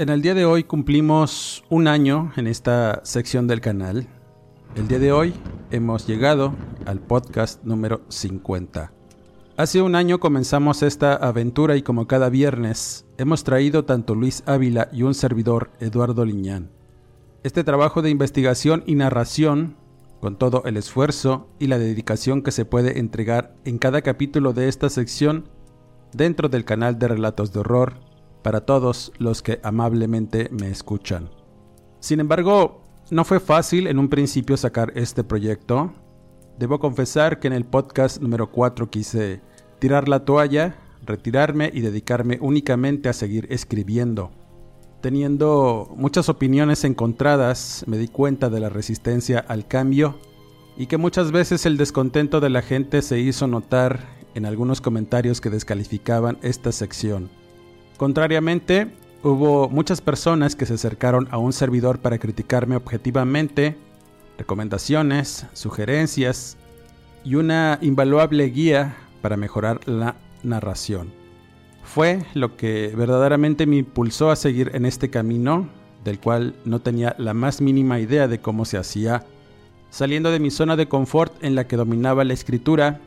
En el día de hoy cumplimos un año en esta sección del canal. El día de hoy hemos llegado al podcast número 50. Hace un año comenzamos esta aventura y como cada viernes hemos traído tanto Luis Ávila y un servidor, Eduardo Liñán. Este trabajo de investigación y narración, con todo el esfuerzo y la dedicación que se puede entregar en cada capítulo de esta sección dentro del canal de Relatos de Horror, para todos los que amablemente me escuchan. Sin embargo, no fue fácil en un principio sacar este proyecto. Debo confesar que en el podcast número 4 quise tirar la toalla, retirarme y dedicarme únicamente a seguir escribiendo. Teniendo muchas opiniones encontradas, me di cuenta de la resistencia al cambio y que muchas veces el descontento de la gente se hizo notar en algunos comentarios que descalificaban esta sección. Contrariamente, hubo muchas personas que se acercaron a un servidor para criticarme objetivamente, recomendaciones, sugerencias y una invaluable guía para mejorar la narración. Fue lo que verdaderamente me impulsó a seguir en este camino, del cual no tenía la más mínima idea de cómo se hacía, saliendo de mi zona de confort en la que dominaba la escritura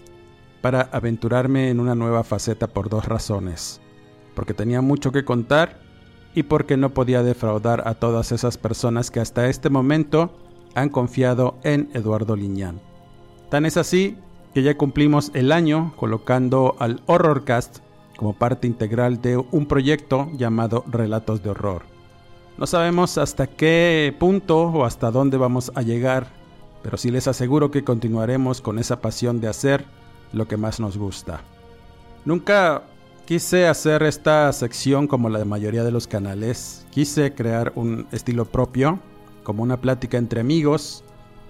para aventurarme en una nueva faceta por dos razones porque tenía mucho que contar y porque no podía defraudar a todas esas personas que hasta este momento han confiado en Eduardo Liñán. Tan es así que ya cumplimos el año colocando al Horrorcast como parte integral de un proyecto llamado Relatos de Horror. No sabemos hasta qué punto o hasta dónde vamos a llegar, pero sí les aseguro que continuaremos con esa pasión de hacer lo que más nos gusta. Nunca Quise hacer esta sección como la mayoría de los canales. Quise crear un estilo propio, como una plática entre amigos,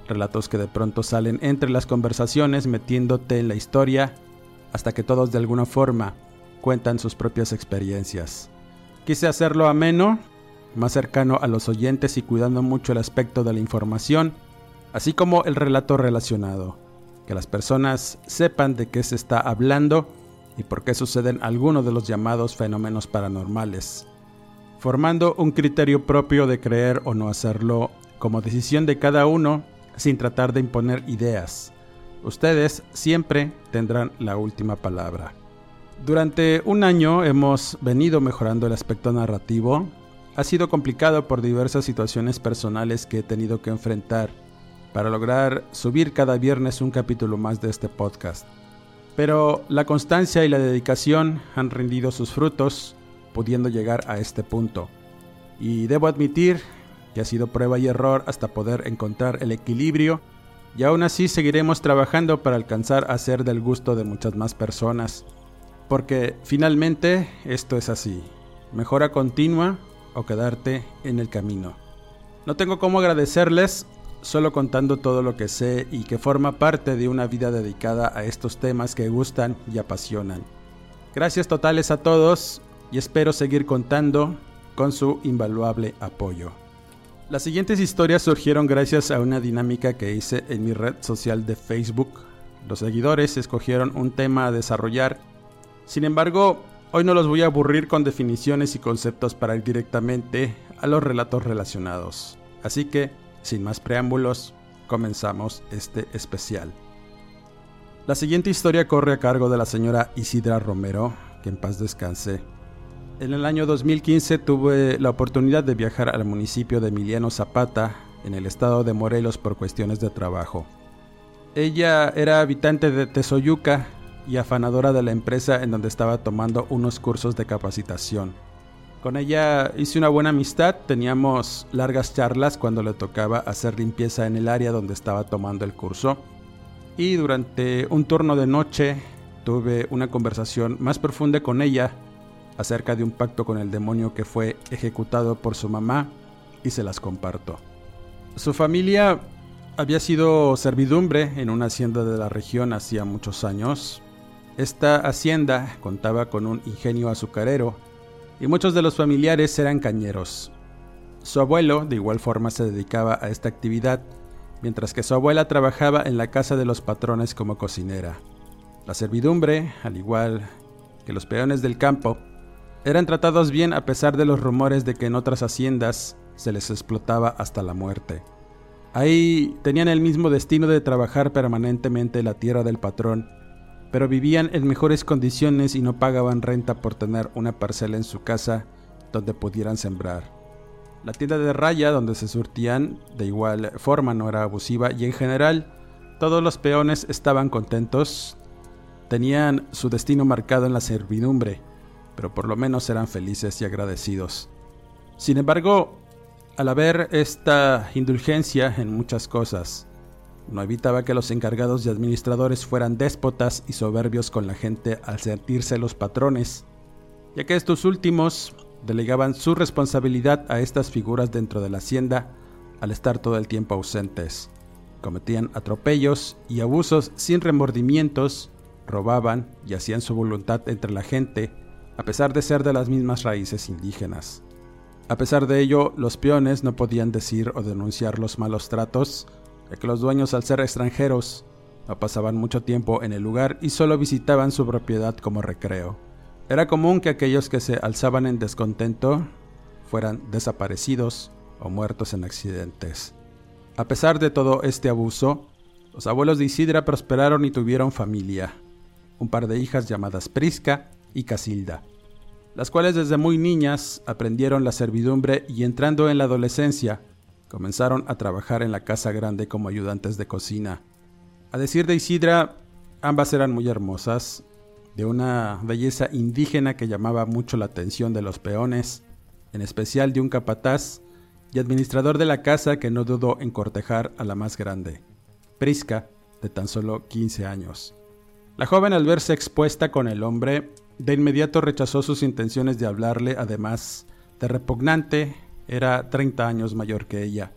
relatos que de pronto salen entre las conversaciones metiéndote en la historia hasta que todos de alguna forma cuentan sus propias experiencias. Quise hacerlo ameno, más cercano a los oyentes y cuidando mucho el aspecto de la información, así como el relato relacionado, que las personas sepan de qué se está hablando y por qué suceden algunos de los llamados fenómenos paranormales, formando un criterio propio de creer o no hacerlo como decisión de cada uno sin tratar de imponer ideas. Ustedes siempre tendrán la última palabra. Durante un año hemos venido mejorando el aspecto narrativo. Ha sido complicado por diversas situaciones personales que he tenido que enfrentar para lograr subir cada viernes un capítulo más de este podcast. Pero la constancia y la dedicación han rendido sus frutos, pudiendo llegar a este punto. Y debo admitir que ha sido prueba y error hasta poder encontrar el equilibrio, y aún así seguiremos trabajando para alcanzar a ser del gusto de muchas más personas. Porque finalmente esto es así, mejora continua o quedarte en el camino. No tengo cómo agradecerles solo contando todo lo que sé y que forma parte de una vida dedicada a estos temas que gustan y apasionan. Gracias totales a todos y espero seguir contando con su invaluable apoyo. Las siguientes historias surgieron gracias a una dinámica que hice en mi red social de Facebook. Los seguidores escogieron un tema a desarrollar. Sin embargo, hoy no los voy a aburrir con definiciones y conceptos para ir directamente a los relatos relacionados. Así que sin más preámbulos, comenzamos este especial. La siguiente historia corre a cargo de la señora Isidra Romero, que en paz descanse. En el año 2015 tuve la oportunidad de viajar al municipio de Emiliano Zapata, en el estado de Morelos, por cuestiones de trabajo. Ella era habitante de Tezoyuca y afanadora de la empresa en donde estaba tomando unos cursos de capacitación. Con ella hice una buena amistad, teníamos largas charlas cuando le tocaba hacer limpieza en el área donde estaba tomando el curso. Y durante un turno de noche tuve una conversación más profunda con ella acerca de un pacto con el demonio que fue ejecutado por su mamá y se las comparto. Su familia había sido servidumbre en una hacienda de la región hacía muchos años. Esta hacienda contaba con un ingenio azucarero y muchos de los familiares eran cañeros. Su abuelo de igual forma se dedicaba a esta actividad, mientras que su abuela trabajaba en la casa de los patrones como cocinera. La servidumbre, al igual que los peones del campo, eran tratados bien a pesar de los rumores de que en otras haciendas se les explotaba hasta la muerte. Ahí tenían el mismo destino de trabajar permanentemente la tierra del patrón pero vivían en mejores condiciones y no pagaban renta por tener una parcela en su casa donde pudieran sembrar. La tienda de raya donde se surtían de igual forma no era abusiva y en general todos los peones estaban contentos, tenían su destino marcado en la servidumbre, pero por lo menos eran felices y agradecidos. Sin embargo, al haber esta indulgencia en muchas cosas, no evitaba que los encargados y administradores fueran déspotas y soberbios con la gente al sentirse los patrones, ya que estos últimos delegaban su responsabilidad a estas figuras dentro de la hacienda al estar todo el tiempo ausentes. Cometían atropellos y abusos sin remordimientos, robaban y hacían su voluntad entre la gente, a pesar de ser de las mismas raíces indígenas. A pesar de ello, los peones no podían decir o denunciar los malos tratos ya que los dueños al ser extranjeros no pasaban mucho tiempo en el lugar y solo visitaban su propiedad como recreo. Era común que aquellos que se alzaban en descontento fueran desaparecidos o muertos en accidentes. A pesar de todo este abuso, los abuelos de Isidra prosperaron y tuvieron familia, un par de hijas llamadas Prisca y Casilda, las cuales desde muy niñas aprendieron la servidumbre y entrando en la adolescencia Comenzaron a trabajar en la casa grande como ayudantes de cocina. A decir de Isidra, ambas eran muy hermosas, de una belleza indígena que llamaba mucho la atención de los peones, en especial de un capataz y administrador de la casa que no dudó en cortejar a la más grande, Prisca, de tan solo 15 años. La joven al verse expuesta con el hombre, de inmediato rechazó sus intenciones de hablarle, además de repugnante, era 30 años mayor que ella.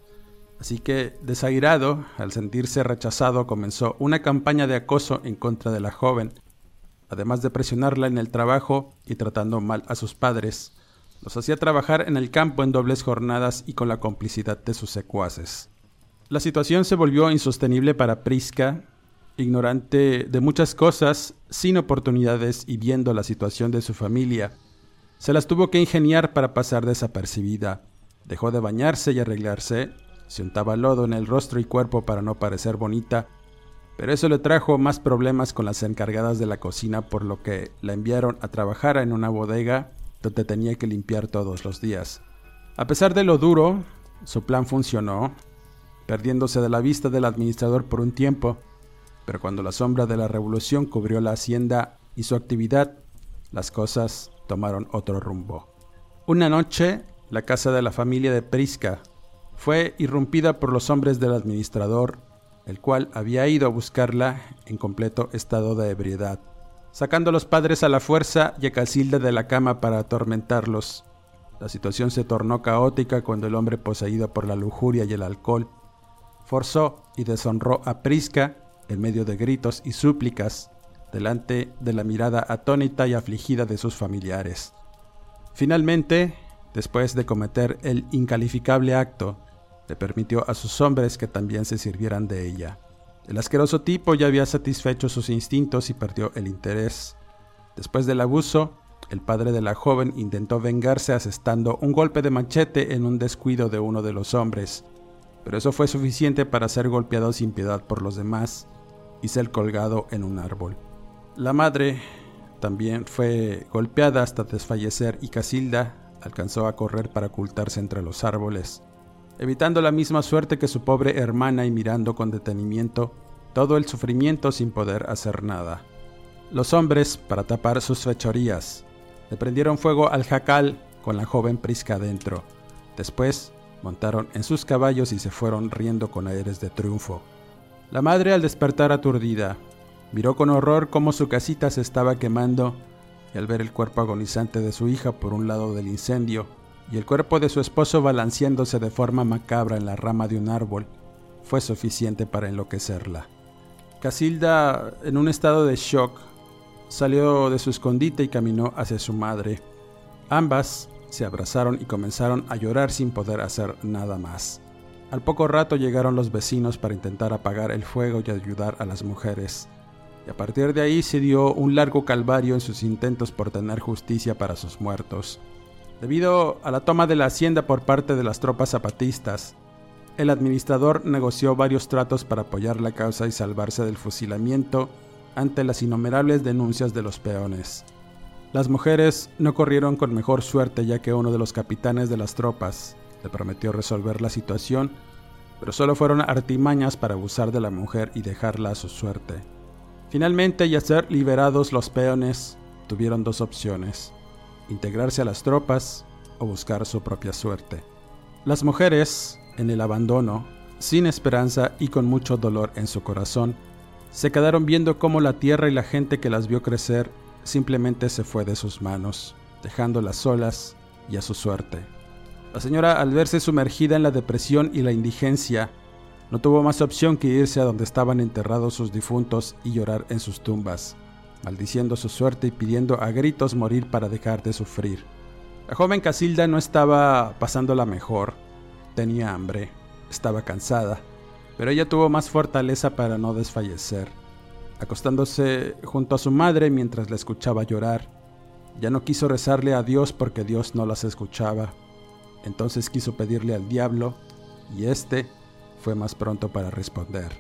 Así que, desairado, al sentirse rechazado, comenzó una campaña de acoso en contra de la joven, además de presionarla en el trabajo y tratando mal a sus padres. Los hacía trabajar en el campo en dobles jornadas y con la complicidad de sus secuaces. La situación se volvió insostenible para Prisca, ignorante de muchas cosas, sin oportunidades y viendo la situación de su familia. Se las tuvo que ingeniar para pasar desapercibida Dejó de bañarse y arreglarse, se untaba lodo en el rostro y cuerpo para no parecer bonita, pero eso le trajo más problemas con las encargadas de la cocina por lo que la enviaron a trabajar en una bodega donde tenía que limpiar todos los días. A pesar de lo duro, su plan funcionó, perdiéndose de la vista del administrador por un tiempo, pero cuando la sombra de la revolución cubrió la hacienda y su actividad, las cosas tomaron otro rumbo. Una noche, la casa de la familia de Prisca, fue irrumpida por los hombres del administrador, el cual había ido a buscarla en completo estado de ebriedad, sacando los padres a la fuerza y a Casilda de la cama para atormentarlos. La situación se tornó caótica cuando el hombre poseído por la lujuria y el alcohol forzó y deshonró a Prisca en medio de gritos y súplicas delante de la mirada atónita y afligida de sus familiares. Finalmente, Después de cometer el incalificable acto, le permitió a sus hombres que también se sirvieran de ella. El asqueroso tipo ya había satisfecho sus instintos y perdió el interés. Después del abuso, el padre de la joven intentó vengarse asestando un golpe de machete en un descuido de uno de los hombres, pero eso fue suficiente para ser golpeado sin piedad por los demás y ser colgado en un árbol. La madre, también fue golpeada hasta desfallecer y Casilda alcanzó a correr para ocultarse entre los árboles, evitando la misma suerte que su pobre hermana y mirando con detenimiento todo el sufrimiento sin poder hacer nada. Los hombres, para tapar sus fechorías, le prendieron fuego al jacal con la joven Prisca dentro. Después montaron en sus caballos y se fueron riendo con aires de triunfo. La madre, al despertar aturdida, miró con horror cómo su casita se estaba quemando al ver el cuerpo agonizante de su hija por un lado del incendio y el cuerpo de su esposo balanceándose de forma macabra en la rama de un árbol, fue suficiente para enloquecerla. Casilda, en un estado de shock, salió de su escondite y caminó hacia su madre. Ambas se abrazaron y comenzaron a llorar sin poder hacer nada más. Al poco rato llegaron los vecinos para intentar apagar el fuego y ayudar a las mujeres. Y a partir de ahí se dio un largo calvario en sus intentos por tener justicia para sus muertos. Debido a la toma de la hacienda por parte de las tropas zapatistas, el administrador negoció varios tratos para apoyar la causa y salvarse del fusilamiento ante las innumerables denuncias de los peones. Las mujeres no corrieron con mejor suerte ya que uno de los capitanes de las tropas le prometió resolver la situación, pero solo fueron artimañas para abusar de la mujer y dejarla a su suerte. Finalmente, y a ser liberados los peones, tuvieron dos opciones, integrarse a las tropas o buscar su propia suerte. Las mujeres, en el abandono, sin esperanza y con mucho dolor en su corazón, se quedaron viendo cómo la tierra y la gente que las vio crecer simplemente se fue de sus manos, dejándolas solas y a su suerte. La señora, al verse sumergida en la depresión y la indigencia, no tuvo más opción que irse a donde estaban enterrados sus difuntos y llorar en sus tumbas, maldiciendo su suerte y pidiendo a gritos morir para dejar de sufrir. La joven Casilda no estaba pasándola mejor, tenía hambre, estaba cansada, pero ella tuvo más fortaleza para no desfallecer. Acostándose junto a su madre mientras la escuchaba llorar, ya no quiso rezarle a Dios porque Dios no las escuchaba. Entonces quiso pedirle al diablo y éste fue más pronto para responder.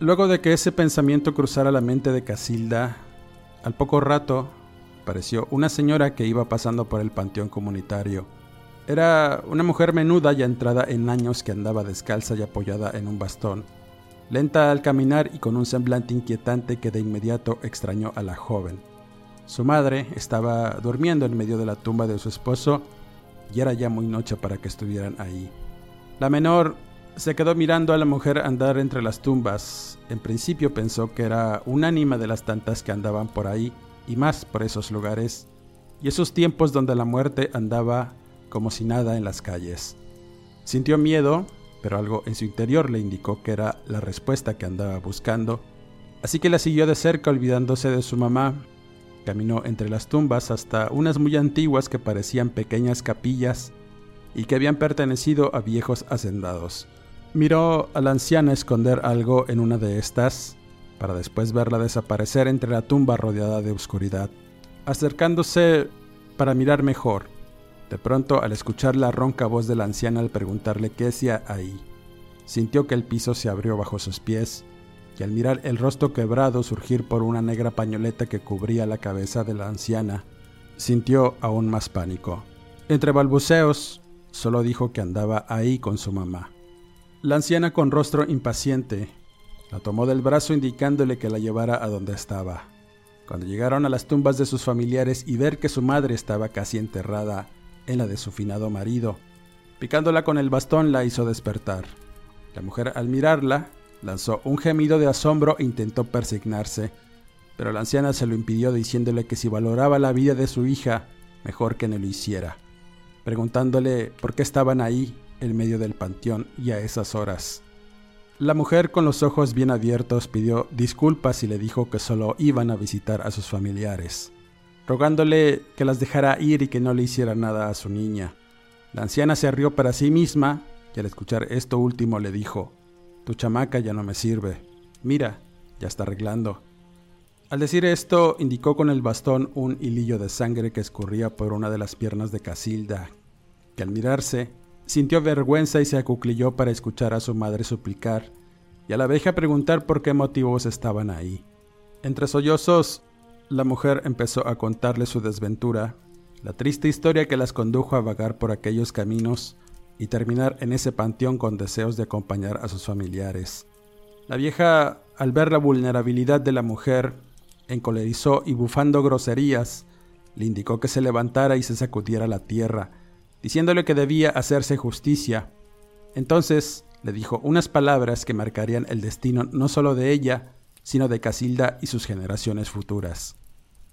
Luego de que ese pensamiento cruzara la mente de Casilda, al poco rato apareció una señora que iba pasando por el panteón comunitario. Era una mujer menuda ya entrada en años que andaba descalza y apoyada en un bastón, lenta al caminar y con un semblante inquietante que de inmediato extrañó a la joven. Su madre estaba durmiendo en medio de la tumba de su esposo y era ya muy noche para que estuvieran ahí. La menor se quedó mirando a la mujer andar entre las tumbas. En principio pensó que era un ánima de las tantas que andaban por ahí y más por esos lugares y esos tiempos donde la muerte andaba como si nada en las calles. Sintió miedo, pero algo en su interior le indicó que era la respuesta que andaba buscando, así que la siguió de cerca olvidándose de su mamá. Caminó entre las tumbas hasta unas muy antiguas que parecían pequeñas capillas y que habían pertenecido a viejos hacendados. Miró a la anciana esconder algo en una de estas, para después verla desaparecer entre la tumba rodeada de oscuridad. Acercándose para mirar mejor, de pronto, al escuchar la ronca voz de la anciana al preguntarle qué hacía ahí, sintió que el piso se abrió bajo sus pies y al mirar el rostro quebrado surgir por una negra pañoleta que cubría la cabeza de la anciana, sintió aún más pánico. Entre balbuceos, solo dijo que andaba ahí con su mamá. La anciana con rostro impaciente la tomó del brazo indicándole que la llevara a donde estaba. Cuando llegaron a las tumbas de sus familiares y ver que su madre estaba casi enterrada, en la de su finado marido. Picándola con el bastón la hizo despertar. La mujer al mirarla lanzó un gemido de asombro e intentó persignarse, pero la anciana se lo impidió diciéndole que si valoraba la vida de su hija, mejor que no lo hiciera, preguntándole por qué estaban ahí en medio del panteón y a esas horas. La mujer con los ojos bien abiertos pidió disculpas y le dijo que solo iban a visitar a sus familiares rogándole que las dejara ir y que no le hiciera nada a su niña. La anciana se rió para sí misma y al escuchar esto último le dijo, Tu chamaca ya no me sirve. Mira, ya está arreglando. Al decir esto, indicó con el bastón un hilillo de sangre que escurría por una de las piernas de Casilda, que al mirarse sintió vergüenza y se acuclilló para escuchar a su madre suplicar y a la abeja preguntar por qué motivos estaban ahí. Entre sollozos la mujer empezó a contarle su desventura, la triste historia que las condujo a vagar por aquellos caminos y terminar en ese panteón con deseos de acompañar a sus familiares. La vieja, al ver la vulnerabilidad de la mujer, encolerizó y bufando groserías, le indicó que se levantara y se sacudiera la tierra, diciéndole que debía hacerse justicia. Entonces le dijo unas palabras que marcarían el destino no solo de ella, sino de Casilda y sus generaciones futuras.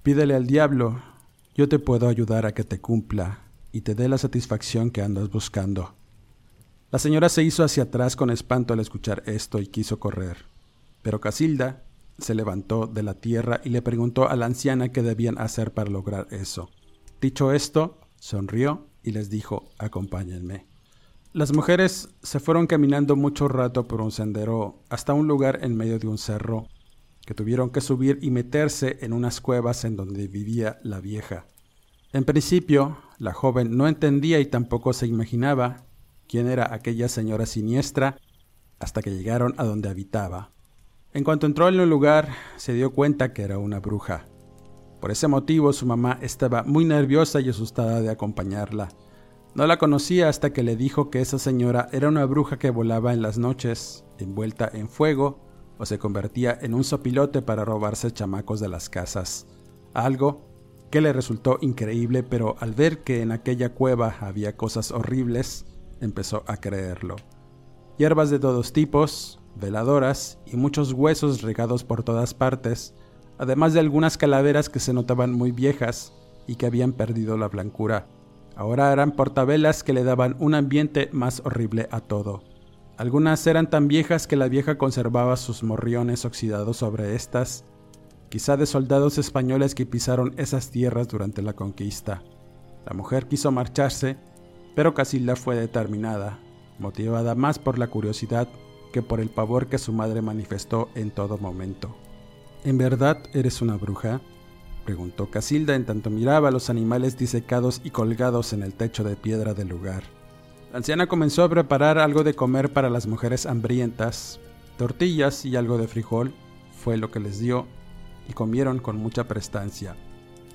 Pídele al diablo, yo te puedo ayudar a que te cumpla y te dé la satisfacción que andas buscando. La señora se hizo hacia atrás con espanto al escuchar esto y quiso correr, pero Casilda se levantó de la tierra y le preguntó a la anciana qué debían hacer para lograr eso. Dicho esto, sonrió y les dijo, acompáñenme. Las mujeres se fueron caminando mucho rato por un sendero hasta un lugar en medio de un cerro que tuvieron que subir y meterse en unas cuevas en donde vivía la vieja. En principio, la joven no entendía y tampoco se imaginaba quién era aquella señora siniestra hasta que llegaron a donde habitaba. En cuanto entró en el lugar, se dio cuenta que era una bruja. Por ese motivo su mamá estaba muy nerviosa y asustada de acompañarla. No la conocía hasta que le dijo que esa señora era una bruja que volaba en las noches, envuelta en fuego, o se convertía en un sopilote para robarse chamacos de las casas. Algo que le resultó increíble, pero al ver que en aquella cueva había cosas horribles, empezó a creerlo. Hierbas de todos tipos, veladoras y muchos huesos regados por todas partes, además de algunas calaveras que se notaban muy viejas y que habían perdido la blancura. Ahora eran portavelas que le daban un ambiente más horrible a todo. Algunas eran tan viejas que la vieja conservaba sus morriones oxidados sobre estas, quizá de soldados españoles que pisaron esas tierras durante la conquista. La mujer quiso marcharse, pero Casilda fue determinada, motivada más por la curiosidad que por el pavor que su madre manifestó en todo momento. ¿En verdad eres una bruja? preguntó Casilda en tanto miraba a los animales disecados y colgados en el techo de piedra del lugar. La anciana comenzó a preparar algo de comer para las mujeres hambrientas. Tortillas y algo de frijol fue lo que les dio y comieron con mucha prestancia.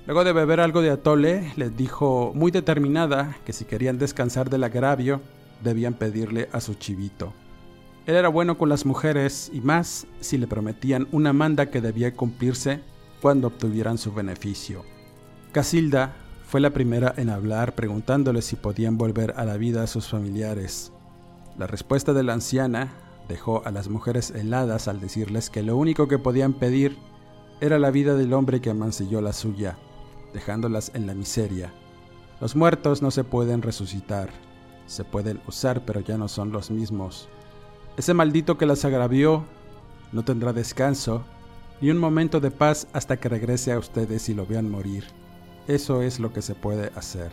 Luego de beber algo de atole, les dijo muy determinada que si querían descansar del agravio, debían pedirle a su chivito. Él era bueno con las mujeres y más si le prometían una manda que debía cumplirse cuando obtuvieran su beneficio. Casilda fue la primera en hablar preguntándole si podían volver a la vida a sus familiares. La respuesta de la anciana dejó a las mujeres heladas al decirles que lo único que podían pedir era la vida del hombre que amancilló la suya, dejándolas en la miseria. Los muertos no se pueden resucitar, se pueden usar pero ya no son los mismos. Ese maldito que las agravió no tendrá descanso ni un momento de paz hasta que regrese a ustedes y lo vean morir. Eso es lo que se puede hacer,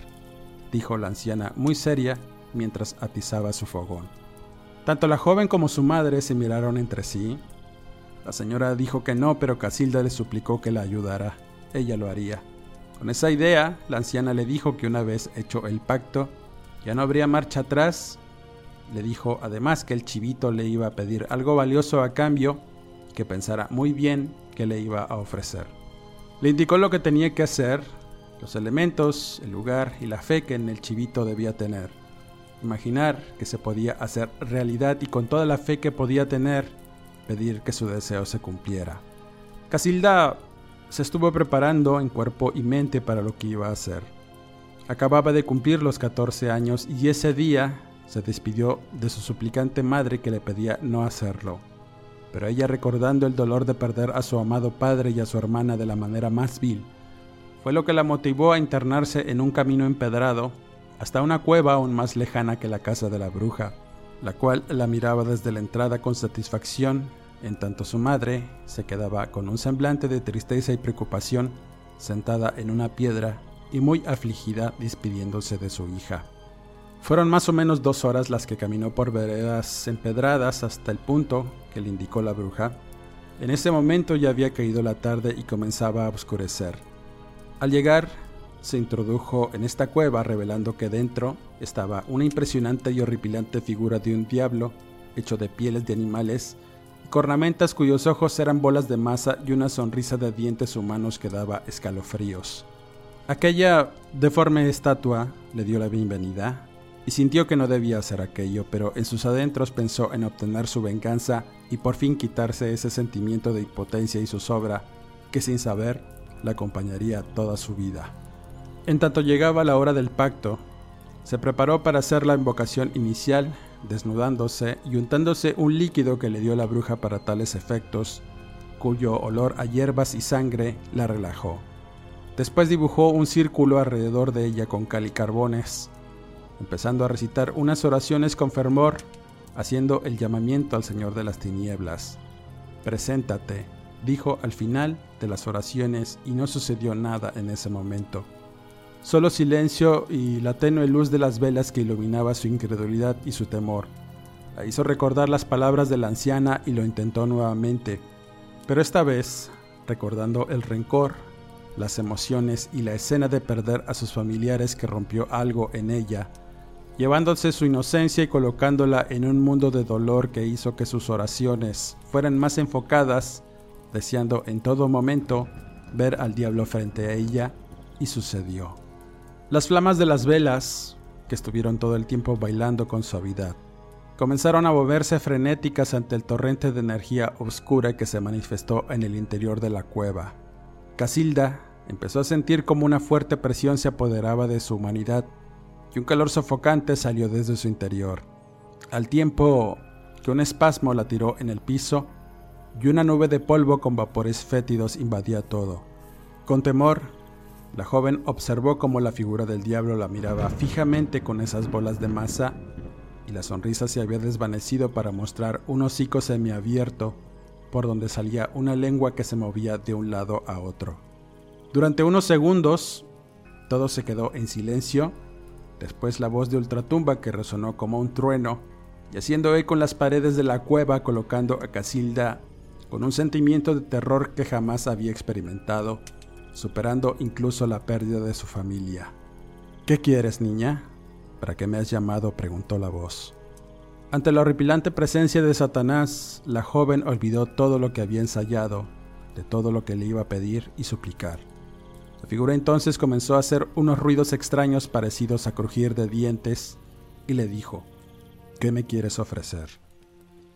dijo la anciana muy seria mientras atizaba su fogón. Tanto la joven como su madre se miraron entre sí. La señora dijo que no, pero Casilda le suplicó que la ayudara. Ella lo haría. Con esa idea, la anciana le dijo que una vez hecho el pacto, ya no habría marcha atrás. Le dijo además que el chivito le iba a pedir algo valioso a cambio, que pensara muy bien que le iba a ofrecer. Le indicó lo que tenía que hacer, los elementos, el lugar y la fe que en el chivito debía tener. Imaginar que se podía hacer realidad y con toda la fe que podía tener, pedir que su deseo se cumpliera. Casilda se estuvo preparando en cuerpo y mente para lo que iba a hacer. Acababa de cumplir los 14 años y ese día se despidió de su suplicante madre que le pedía no hacerlo. Pero ella recordando el dolor de perder a su amado padre y a su hermana de la manera más vil, fue lo que la motivó a internarse en un camino empedrado hasta una cueva aún más lejana que la casa de la bruja, la cual la miraba desde la entrada con satisfacción, en tanto su madre se quedaba con un semblante de tristeza y preocupación, sentada en una piedra y muy afligida despidiéndose de su hija. Fueron más o menos dos horas las que caminó por veredas empedradas hasta el punto que le indicó la bruja. En ese momento ya había caído la tarde y comenzaba a oscurecer. Al llegar, se introdujo en esta cueva revelando que dentro estaba una impresionante y horripilante figura de un diablo hecho de pieles de animales cornamentas cuyos ojos eran bolas de masa y una sonrisa de dientes humanos que daba escalofríos. Aquella deforme estatua le dio la bienvenida y sintió que no debía hacer aquello, pero en sus adentros pensó en obtener su venganza y por fin quitarse ese sentimiento de impotencia y zozobra que sin saber la acompañaría toda su vida. En tanto llegaba la hora del pacto, se preparó para hacer la invocación inicial, desnudándose y untándose un líquido que le dio la bruja para tales efectos, cuyo olor a hierbas y sangre la relajó. Después dibujó un círculo alrededor de ella con cal y carbones, empezando a recitar unas oraciones con fervor, haciendo el llamamiento al Señor de las Tinieblas. Preséntate, dijo al final de las oraciones y no sucedió nada en ese momento. Solo silencio y la tenue luz de las velas que iluminaba su incredulidad y su temor. La hizo recordar las palabras de la anciana y lo intentó nuevamente, pero esta vez, recordando el rencor, las emociones y la escena de perder a sus familiares que rompió algo en ella, llevándose su inocencia y colocándola en un mundo de dolor que hizo que sus oraciones fueran más enfocadas, deseando en todo momento ver al diablo frente a ella, y sucedió. Las flamas de las velas, que estuvieron todo el tiempo bailando con suavidad, comenzaron a moverse frenéticas ante el torrente de energía oscura que se manifestó en el interior de la cueva. Casilda empezó a sentir como una fuerte presión se apoderaba de su humanidad y un calor sofocante salió desde su interior, al tiempo que un espasmo la tiró en el piso y una nube de polvo con vapores fétidos invadía todo. Con temor, la joven observó cómo la figura del diablo la miraba fijamente con esas bolas de masa y la sonrisa se había desvanecido para mostrar un hocico semiabierto por donde salía una lengua que se movía de un lado a otro. Durante unos segundos, todo se quedó en silencio, después la voz de ultratumba que resonó como un trueno y haciendo eco en las paredes de la cueva colocando a Casilda con un sentimiento de terror que jamás había experimentado superando incluso la pérdida de su familia. ¿Qué quieres, niña? ¿Para qué me has llamado? preguntó la voz. Ante la horripilante presencia de Satanás, la joven olvidó todo lo que había ensayado, de todo lo que le iba a pedir y suplicar. Figura entonces comenzó a hacer unos ruidos extraños parecidos a crujir de dientes y le dijo, ¿qué me quieres ofrecer?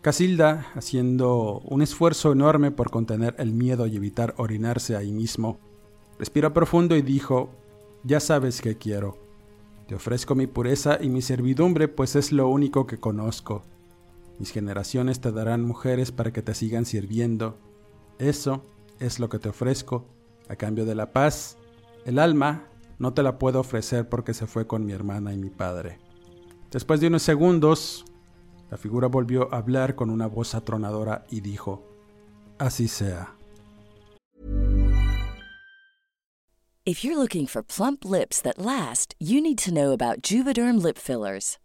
Casilda, haciendo un esfuerzo enorme por contener el miedo y evitar orinarse ahí mismo, Respiró profundo y dijo, Ya sabes que quiero. Te ofrezco mi pureza y mi servidumbre, pues es lo único que conozco. Mis generaciones te darán mujeres para que te sigan sirviendo. Eso es lo que te ofrezco, a cambio de la paz. El alma no te la puedo ofrecer porque se fue con mi hermana y mi padre. Después de unos segundos, la figura volvió a hablar con una voz atronadora y dijo, Así sea. If you're looking for plump lips that last, you need to know about Juvederm lip fillers.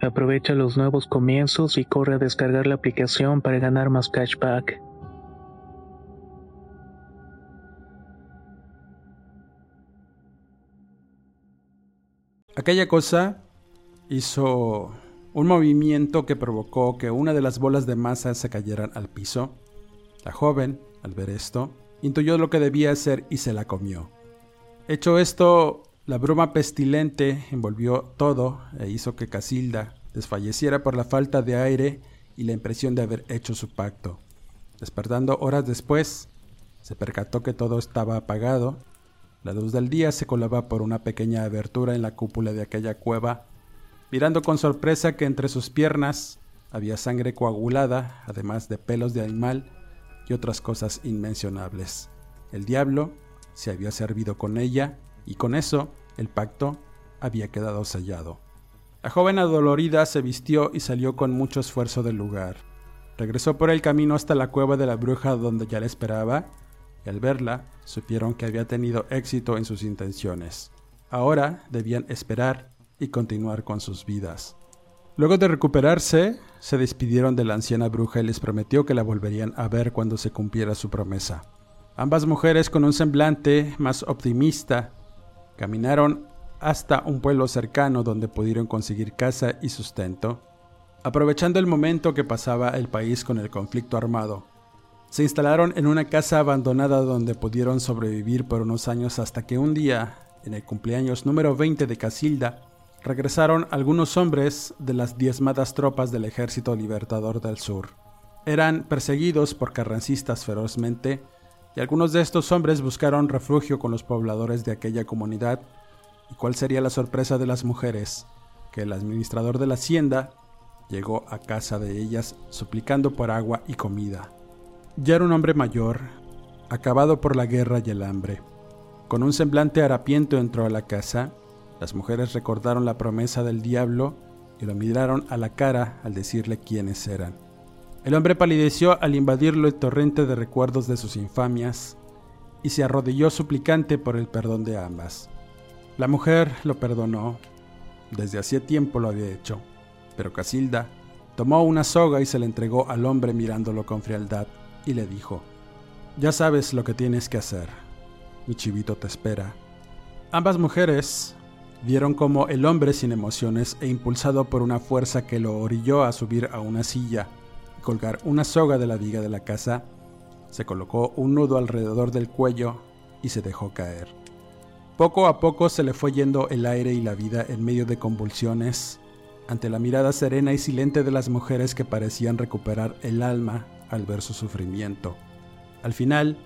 Aprovecha los nuevos comienzos y corre a descargar la aplicación para ganar más cashback. Aquella cosa hizo un movimiento que provocó que una de las bolas de masa se cayeran al piso. La joven, al ver esto, intuyó lo que debía hacer y se la comió. Hecho esto, la bruma pestilente envolvió todo e hizo que Casilda desfalleciera por la falta de aire y la impresión de haber hecho su pacto. Despertando horas después, se percató que todo estaba apagado. La luz del día se colaba por una pequeña abertura en la cúpula de aquella cueva mirando con sorpresa que entre sus piernas había sangre coagulada, además de pelos de animal y otras cosas inmencionables. El diablo se había servido con ella y con eso el pacto había quedado sellado. La joven adolorida se vistió y salió con mucho esfuerzo del lugar. Regresó por el camino hasta la cueva de la bruja donde ya la esperaba, y al verla supieron que había tenido éxito en sus intenciones. Ahora debían esperar y continuar con sus vidas. Luego de recuperarse, se despidieron de la anciana bruja y les prometió que la volverían a ver cuando se cumpliera su promesa. Ambas mujeres, con un semblante más optimista, caminaron hasta un pueblo cercano donde pudieron conseguir casa y sustento. Aprovechando el momento que pasaba el país con el conflicto armado, se instalaron en una casa abandonada donde pudieron sobrevivir por unos años hasta que un día, en el cumpleaños número 20 de Casilda, regresaron algunos hombres de las diezmadas tropas del Ejército Libertador del Sur. Eran perseguidos por carrancistas ferozmente y algunos de estos hombres buscaron refugio con los pobladores de aquella comunidad. ¿Y cuál sería la sorpresa de las mujeres? Que el administrador de la hacienda llegó a casa de ellas suplicando por agua y comida. Ya era un hombre mayor, acabado por la guerra y el hambre. Con un semblante harapiento entró a la casa las mujeres recordaron la promesa del diablo y lo miraron a la cara al decirle quiénes eran. El hombre palideció al invadirlo el torrente de recuerdos de sus infamias y se arrodilló suplicante por el perdón de ambas. La mujer lo perdonó, desde hacía tiempo lo había hecho, pero Casilda tomó una soga y se la entregó al hombre mirándolo con frialdad y le dijo, Ya sabes lo que tienes que hacer, mi chivito te espera. Ambas mujeres Vieron como el hombre sin emociones e impulsado por una fuerza que lo orilló a subir a una silla colgar una soga de la viga de la casa, se colocó un nudo alrededor del cuello y se dejó caer. Poco a poco se le fue yendo el aire y la vida en medio de convulsiones, ante la mirada serena y silente de las mujeres que parecían recuperar el alma al ver su sufrimiento. Al final,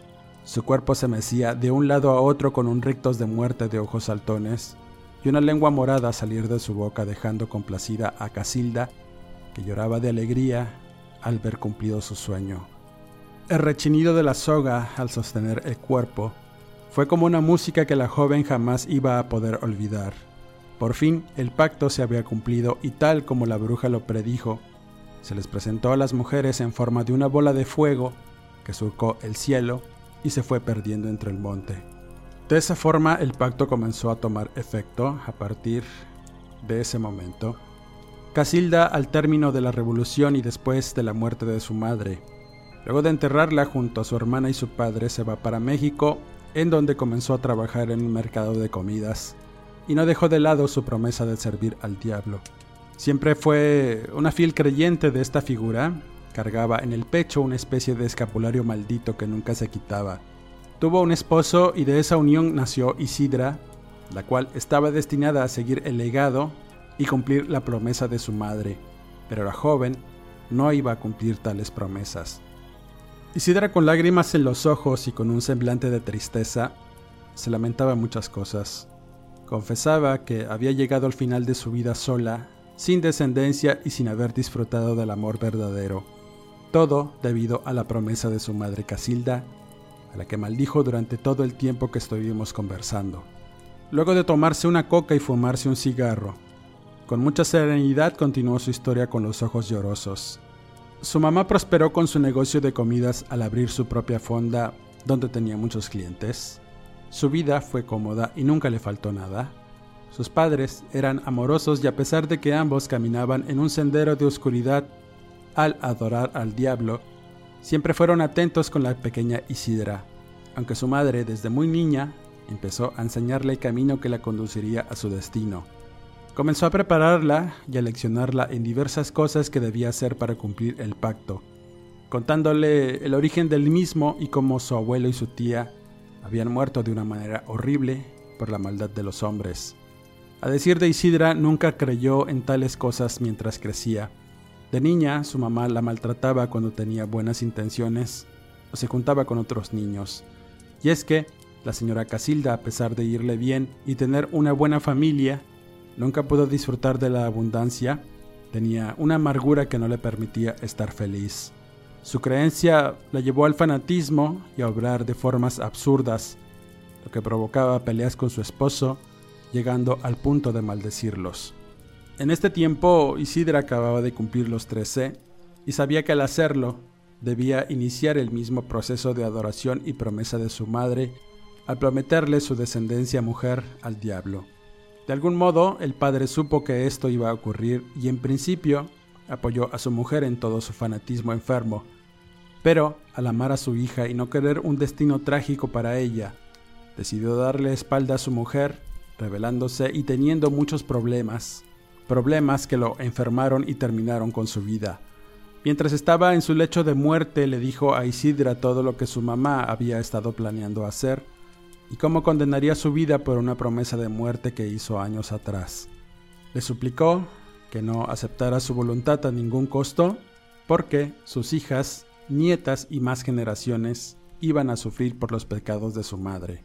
su cuerpo se mecía de un lado a otro con un rictus de muerte de ojos saltones y una lengua morada salir de su boca dejando complacida a Casilda, que lloraba de alegría al ver cumplido su sueño. El rechinido de la soga al sostener el cuerpo fue como una música que la joven jamás iba a poder olvidar. Por fin el pacto se había cumplido y tal como la bruja lo predijo, se les presentó a las mujeres en forma de una bola de fuego que surcó el cielo y se fue perdiendo entre el monte. De esa forma el pacto comenzó a tomar efecto a partir de ese momento. Casilda, al término de la revolución y después de la muerte de su madre, luego de enterrarla junto a su hermana y su padre, se va para México, en donde comenzó a trabajar en un mercado de comidas, y no dejó de lado su promesa de servir al diablo. Siempre fue una fiel creyente de esta figura, cargaba en el pecho una especie de escapulario maldito que nunca se quitaba. Tuvo un esposo y de esa unión nació Isidra, la cual estaba destinada a seguir el legado y cumplir la promesa de su madre, pero la joven no iba a cumplir tales promesas. Isidra con lágrimas en los ojos y con un semblante de tristeza, se lamentaba muchas cosas. Confesaba que había llegado al final de su vida sola, sin descendencia y sin haber disfrutado del amor verdadero. Todo debido a la promesa de su madre Casilda, a la que maldijo durante todo el tiempo que estuvimos conversando. Luego de tomarse una coca y fumarse un cigarro, con mucha serenidad continuó su historia con los ojos llorosos. Su mamá prosperó con su negocio de comidas al abrir su propia fonda donde tenía muchos clientes. Su vida fue cómoda y nunca le faltó nada. Sus padres eran amorosos y a pesar de que ambos caminaban en un sendero de oscuridad al adorar al diablo, siempre fueron atentos con la pequeña Isidra, aunque su madre desde muy niña empezó a enseñarle el camino que la conduciría a su destino. Comenzó a prepararla y a leccionarla en diversas cosas que debía hacer para cumplir el pacto, contándole el origen del mismo y cómo su abuelo y su tía habían muerto de una manera horrible por la maldad de los hombres. A decir de Isidra, nunca creyó en tales cosas mientras crecía. De niña, su mamá la maltrataba cuando tenía buenas intenciones o se juntaba con otros niños. Y es que la señora Casilda, a pesar de irle bien y tener una buena familia, Nunca pudo disfrutar de la abundancia, tenía una amargura que no le permitía estar feliz. Su creencia la llevó al fanatismo y a obrar de formas absurdas, lo que provocaba peleas con su esposo, llegando al punto de maldecirlos. En este tiempo Isidra acababa de cumplir los 13 y sabía que al hacerlo debía iniciar el mismo proceso de adoración y promesa de su madre al prometerle su descendencia mujer al diablo. De algún modo, el padre supo que esto iba a ocurrir y en principio apoyó a su mujer en todo su fanatismo enfermo. Pero, al amar a su hija y no querer un destino trágico para ella, decidió darle espalda a su mujer, revelándose y teniendo muchos problemas, problemas que lo enfermaron y terminaron con su vida. Mientras estaba en su lecho de muerte, le dijo a Isidra todo lo que su mamá había estado planeando hacer, y cómo condenaría su vida por una promesa de muerte que hizo años atrás. Le suplicó que no aceptara su voluntad a ningún costo, porque sus hijas, nietas y más generaciones iban a sufrir por los pecados de su madre.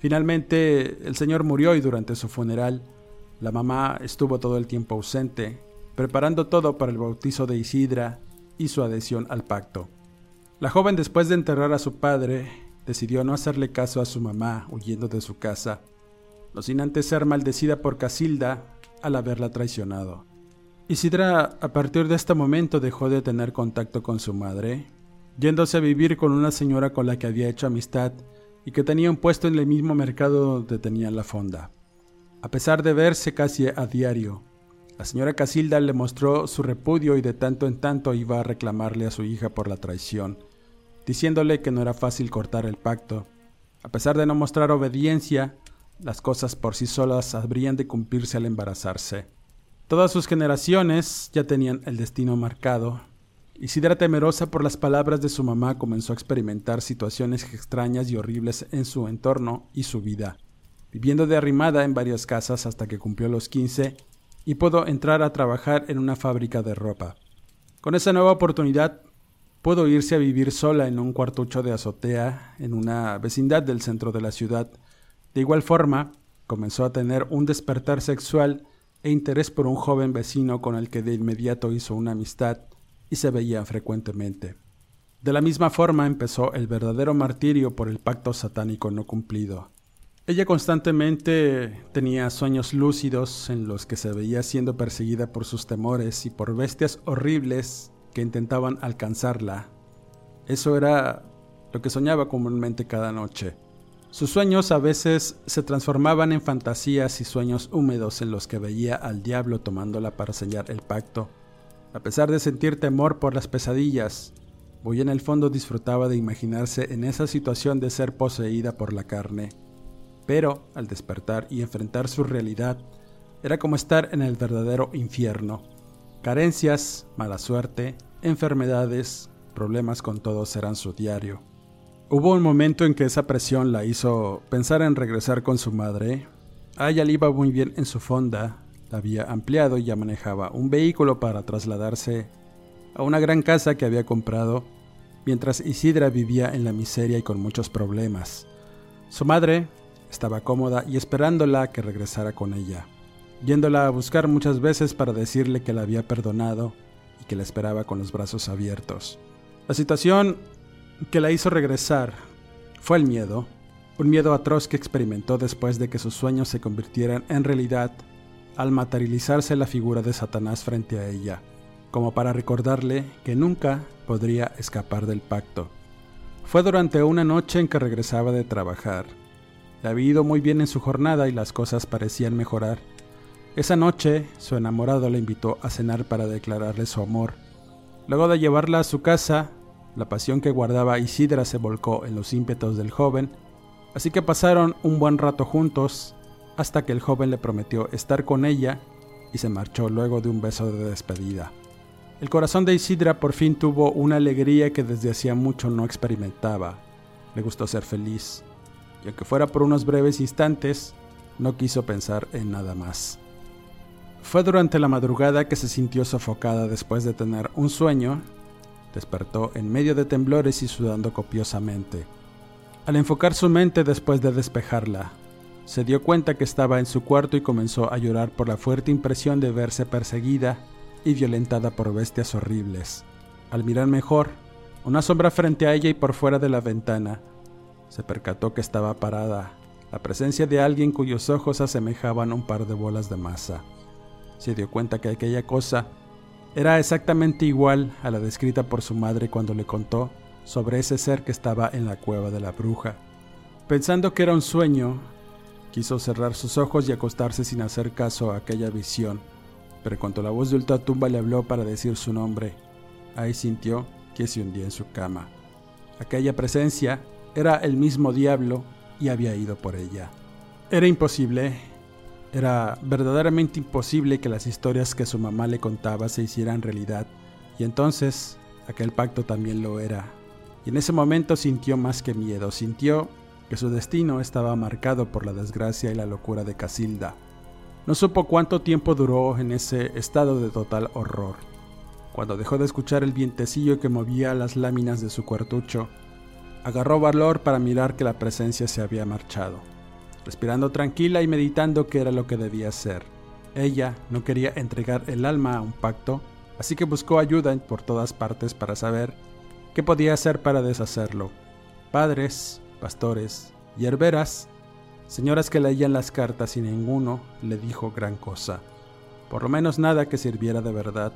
Finalmente, el señor murió y durante su funeral, la mamá estuvo todo el tiempo ausente, preparando todo para el bautizo de Isidra y su adhesión al pacto. La joven después de enterrar a su padre decidió no hacerle caso a su mamá huyendo de su casa, no sin antes ser maldecida por Casilda al haberla traicionado. Isidra a partir de este momento dejó de tener contacto con su madre, yéndose a vivir con una señora con la que había hecho amistad y que tenía un puesto en el mismo mercado donde tenía la fonda. A pesar de verse casi a diario, la señora Casilda le mostró su repudio y de tanto en tanto iba a reclamarle a su hija por la traición, diciéndole que no era fácil cortar el pacto. A pesar de no mostrar obediencia, las cosas por sí solas habrían de cumplirse al embarazarse. Todas sus generaciones ya tenían el destino marcado. Isidra, temerosa por las palabras de su mamá, comenzó a experimentar situaciones extrañas y horribles en su entorno y su vida, viviendo de arrimada en varias casas hasta que cumplió los 15 y pudo entrar a trabajar en una fábrica de ropa. Con esa nueva oportunidad pudo irse a vivir sola en un cuartucho de azotea en una vecindad del centro de la ciudad. De igual forma, comenzó a tener un despertar sexual e interés por un joven vecino con el que de inmediato hizo una amistad y se veían frecuentemente. De la misma forma empezó el verdadero martirio por el pacto satánico no cumplido. Ella constantemente tenía sueños lúcidos en los que se veía siendo perseguida por sus temores y por bestias horribles que intentaban alcanzarla. Eso era lo que soñaba comúnmente cada noche. Sus sueños a veces se transformaban en fantasías y sueños húmedos en los que veía al diablo tomándola para sellar el pacto. A pesar de sentir temor por las pesadillas, Boy en el fondo disfrutaba de imaginarse en esa situación de ser poseída por la carne. Pero, al despertar y enfrentar su realidad, era como estar en el verdadero infierno. Carencias, mala suerte, enfermedades, problemas con todos eran su diario. Hubo un momento en que esa presión la hizo pensar en regresar con su madre. A ella le iba muy bien en su fonda, la había ampliado y ya manejaba un vehículo para trasladarse a una gran casa que había comprado, mientras Isidra vivía en la miseria y con muchos problemas. Su madre estaba cómoda y esperándola que regresara con ella, yéndola a buscar muchas veces para decirle que la había perdonado y que la esperaba con los brazos abiertos. La situación que la hizo regresar fue el miedo, un miedo atroz que experimentó después de que sus sueños se convirtieran en realidad al materializarse la figura de Satanás frente a ella, como para recordarle que nunca podría escapar del pacto. Fue durante una noche en que regresaba de trabajar. Le había ido muy bien en su jornada y las cosas parecían mejorar. Esa noche, su enamorado la invitó a cenar para declararle su amor. Luego de llevarla a su casa, la pasión que guardaba Isidra se volcó en los ímpetos del joven, así que pasaron un buen rato juntos hasta que el joven le prometió estar con ella y se marchó luego de un beso de despedida. El corazón de Isidra por fin tuvo una alegría que desde hacía mucho no experimentaba. Le gustó ser feliz, y aunque fuera por unos breves instantes, no quiso pensar en nada más. Fue durante la madrugada que se sintió sofocada después de tener un sueño. Despertó en medio de temblores y sudando copiosamente. Al enfocar su mente después de despejarla, se dio cuenta que estaba en su cuarto y comenzó a llorar por la fuerte impresión de verse perseguida y violentada por bestias horribles. Al mirar mejor, una sombra frente a ella y por fuera de la ventana, se percató que estaba parada, la presencia de alguien cuyos ojos asemejaban un par de bolas de masa. Se dio cuenta que aquella cosa era exactamente igual a la descrita por su madre cuando le contó sobre ese ser que estaba en la cueva de la bruja. Pensando que era un sueño, Quiso cerrar sus ojos y acostarse sin hacer caso a aquella visión, pero cuando la voz de ultratumba le habló para decir su nombre, ahí sintió que se hundía en su cama. Aquella presencia era el mismo diablo y había ido por ella. Era imposible, era verdaderamente imposible que las historias que su mamá le contaba se hicieran realidad, y entonces aquel pacto también lo era. Y en ese momento sintió más que miedo, sintió que su destino estaba marcado por la desgracia y la locura de Casilda. No supo cuánto tiempo duró en ese estado de total horror. Cuando dejó de escuchar el vientecillo que movía las láminas de su cuartucho, agarró valor para mirar que la presencia se había marchado, respirando tranquila y meditando qué era lo que debía hacer. Ella no quería entregar el alma a un pacto, así que buscó ayuda por todas partes para saber qué podía hacer para deshacerlo. Padres, pastores, hierberas, señoras que leían las cartas y ninguno le dijo gran cosa, por lo menos nada que sirviera de verdad.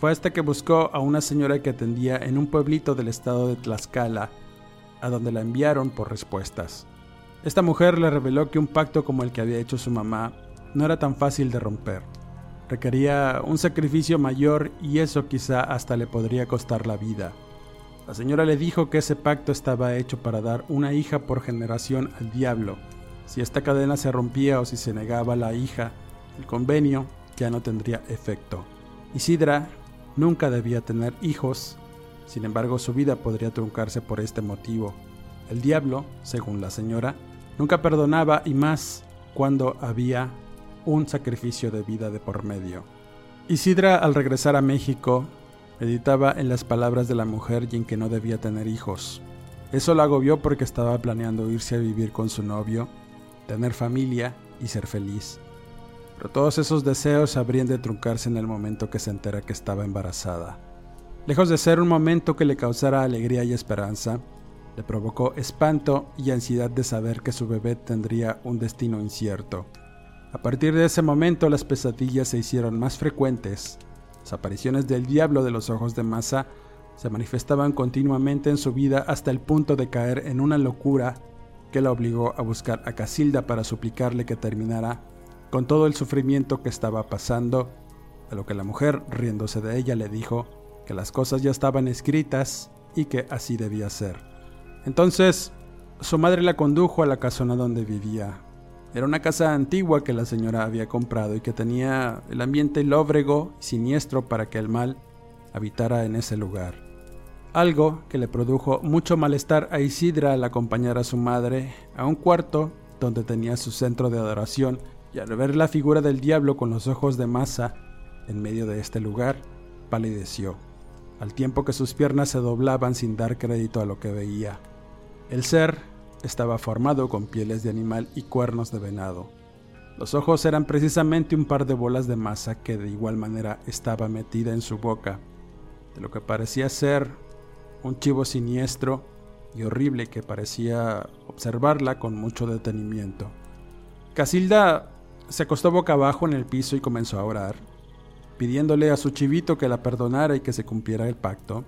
Fue hasta que buscó a una señora que atendía en un pueblito del estado de Tlaxcala, a donde la enviaron por respuestas. Esta mujer le reveló que un pacto como el que había hecho su mamá no era tan fácil de romper. Requería un sacrificio mayor y eso quizá hasta le podría costar la vida. La señora le dijo que ese pacto estaba hecho para dar una hija por generación al diablo. Si esta cadena se rompía o si se negaba la hija, el convenio ya no tendría efecto. Isidra nunca debía tener hijos, sin embargo su vida podría truncarse por este motivo. El diablo, según la señora, nunca perdonaba y más cuando había un sacrificio de vida de por medio. Isidra al regresar a México Meditaba en las palabras de la mujer y en que no debía tener hijos. Eso la agobió porque estaba planeando irse a vivir con su novio, tener familia y ser feliz. Pero todos esos deseos habrían de truncarse en el momento que se entera que estaba embarazada. Lejos de ser un momento que le causara alegría y esperanza, le provocó espanto y ansiedad de saber que su bebé tendría un destino incierto. A partir de ese momento las pesadillas se hicieron más frecuentes apariciones del diablo de los ojos de masa se manifestaban continuamente en su vida hasta el punto de caer en una locura que la obligó a buscar a Casilda para suplicarle que terminara con todo el sufrimiento que estaba pasando, a lo que la mujer, riéndose de ella, le dijo que las cosas ya estaban escritas y que así debía ser. Entonces, su madre la condujo a la casona donde vivía. Era una casa antigua que la señora había comprado y que tenía el ambiente lóbrego y siniestro para que el mal habitara en ese lugar algo que le produjo mucho malestar a Isidra al acompañar a su madre a un cuarto donde tenía su centro de adoración y al ver la figura del diablo con los ojos de masa en medio de este lugar, palideció, al tiempo que sus piernas se doblaban sin dar crédito a lo que veía. El ser estaba formado con pieles de animal y cuernos de venado. Los ojos eran precisamente un par de bolas de masa que de igual manera estaba metida en su boca, de lo que parecía ser un chivo siniestro y horrible que parecía observarla con mucho detenimiento. Casilda se acostó boca abajo en el piso y comenzó a orar, pidiéndole a su chivito que la perdonara y que se cumpliera el pacto.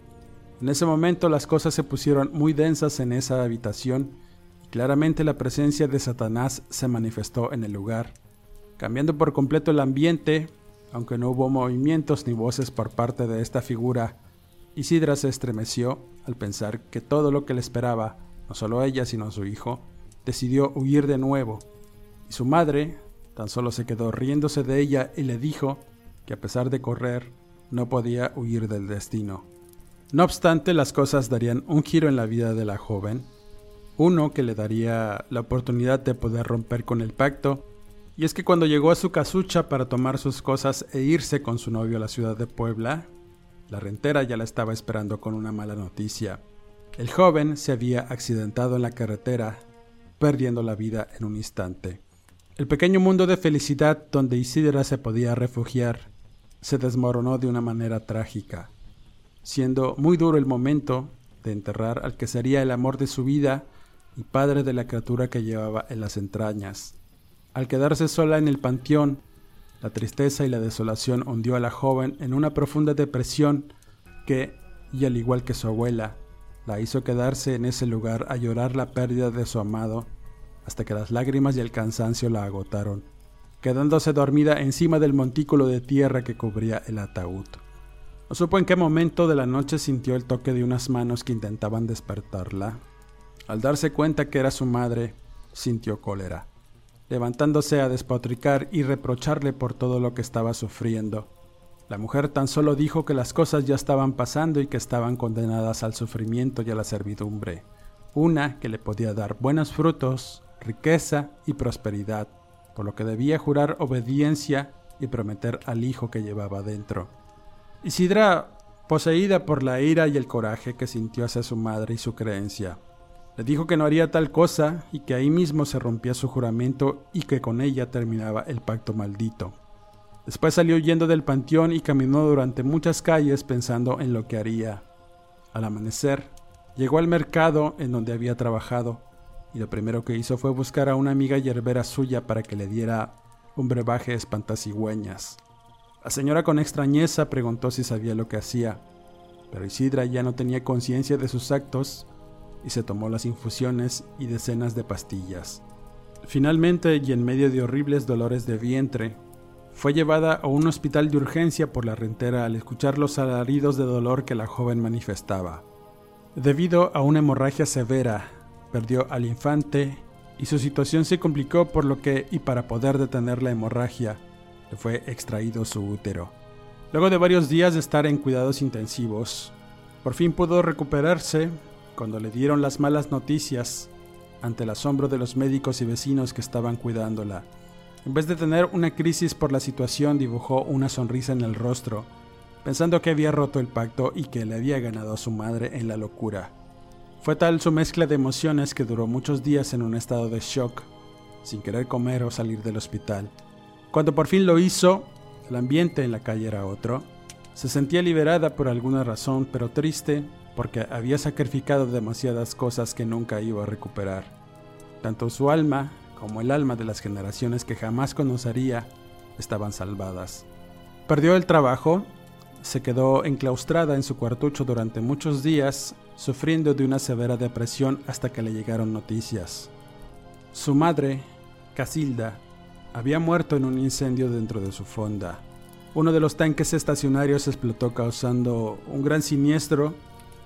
En ese momento las cosas se pusieron muy densas en esa habitación y claramente la presencia de Satanás se manifestó en el lugar, cambiando por completo el ambiente, aunque no hubo movimientos ni voces por parte de esta figura Isidra se estremeció al pensar que todo lo que le esperaba, no solo ella, sino su hijo, decidió huir de nuevo, y su madre tan solo se quedó riéndose de ella y le dijo que a pesar de correr, no podía huir del destino. No obstante, las cosas darían un giro en la vida de la joven, uno que le daría la oportunidad de poder romper con el pacto, y es que cuando llegó a su casucha para tomar sus cosas e irse con su novio a la ciudad de Puebla, la rentera ya la estaba esperando con una mala noticia. El joven se había accidentado en la carretera, perdiendo la vida en un instante. El pequeño mundo de felicidad donde Isidra se podía refugiar se desmoronó de una manera trágica, siendo muy duro el momento de enterrar al que sería el amor de su vida y padre de la criatura que llevaba en las entrañas. Al quedarse sola en el panteón, la tristeza y la desolación hundió a la joven en una profunda depresión que, y al igual que su abuela, la hizo quedarse en ese lugar a llorar la pérdida de su amado hasta que las lágrimas y el cansancio la agotaron, quedándose dormida encima del montículo de tierra que cubría el ataúd. No supo en qué momento de la noche sintió el toque de unas manos que intentaban despertarla. Al darse cuenta que era su madre, sintió cólera levantándose a despotricar y reprocharle por todo lo que estaba sufriendo. La mujer tan solo dijo que las cosas ya estaban pasando y que estaban condenadas al sufrimiento y a la servidumbre, una que le podía dar buenos frutos, riqueza y prosperidad, por lo que debía jurar obediencia y prometer al hijo que llevaba dentro. Isidra, poseída por la ira y el coraje que sintió hacia su madre y su creencia, le dijo que no haría tal cosa y que ahí mismo se rompía su juramento y que con ella terminaba el pacto maldito. Después salió yendo del panteón y caminó durante muchas calles pensando en lo que haría. Al amanecer, llegó al mercado en donde había trabajado y lo primero que hizo fue buscar a una amiga yerbera suya para que le diera un brebaje de espantasigüeñas. La señora con extrañeza preguntó si sabía lo que hacía, pero Isidra ya no tenía conciencia de sus actos y se tomó las infusiones y decenas de pastillas. Finalmente, y en medio de horribles dolores de vientre, fue llevada a un hospital de urgencia por la rentera al escuchar los alaridos de dolor que la joven manifestaba. Debido a una hemorragia severa, perdió al infante y su situación se complicó por lo que, y para poder detener la hemorragia, le fue extraído su útero. Luego de varios días de estar en cuidados intensivos, por fin pudo recuperarse cuando le dieron las malas noticias ante el asombro de los médicos y vecinos que estaban cuidándola. En vez de tener una crisis por la situación, dibujó una sonrisa en el rostro, pensando que había roto el pacto y que le había ganado a su madre en la locura. Fue tal su mezcla de emociones que duró muchos días en un estado de shock, sin querer comer o salir del hospital. Cuando por fin lo hizo, el ambiente en la calle era otro. Se sentía liberada por alguna razón, pero triste porque había sacrificado demasiadas cosas que nunca iba a recuperar. Tanto su alma como el alma de las generaciones que jamás conocería estaban salvadas. Perdió el trabajo se quedó enclaustrada en su cuartucho durante muchos días, sufriendo de una severa depresión hasta que le llegaron noticias. Su madre, Casilda, había muerto en un incendio dentro de su fonda. Uno de los tanques estacionarios explotó causando un gran siniestro,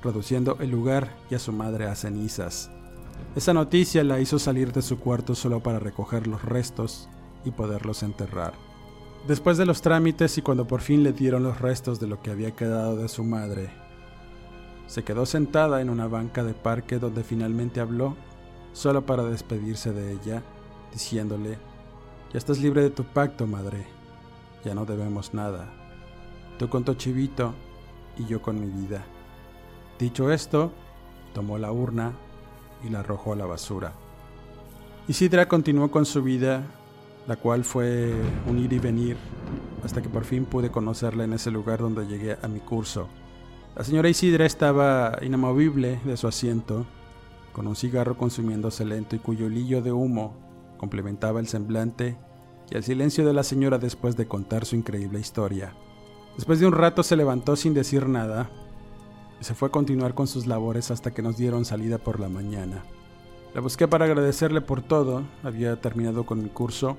reduciendo el lugar y a su madre a cenizas. Esa noticia la hizo salir de su cuarto solo para recoger los restos y poderlos enterrar. Después de los trámites y cuando por fin le dieron los restos de lo que había quedado de su madre, se quedó sentada en una banca de parque donde finalmente habló, solo para despedirse de ella, diciéndole, ya estás libre de tu pacto, madre, ya no debemos nada, tú con tu chivito y yo con mi vida. Dicho esto, tomó la urna y la arrojó a la basura. Isidra continuó con su vida, la cual fue un ir y venir, hasta que por fin pude conocerla en ese lugar donde llegué a mi curso. La señora Isidra estaba inamovible de su asiento, con un cigarro consumiéndose lento y cuyo hilillo de humo complementaba el semblante y el silencio de la señora después de contar su increíble historia. Después de un rato se levantó sin decir nada se fue a continuar con sus labores hasta que nos dieron salida por la mañana. La busqué para agradecerle por todo, había terminado con mi curso,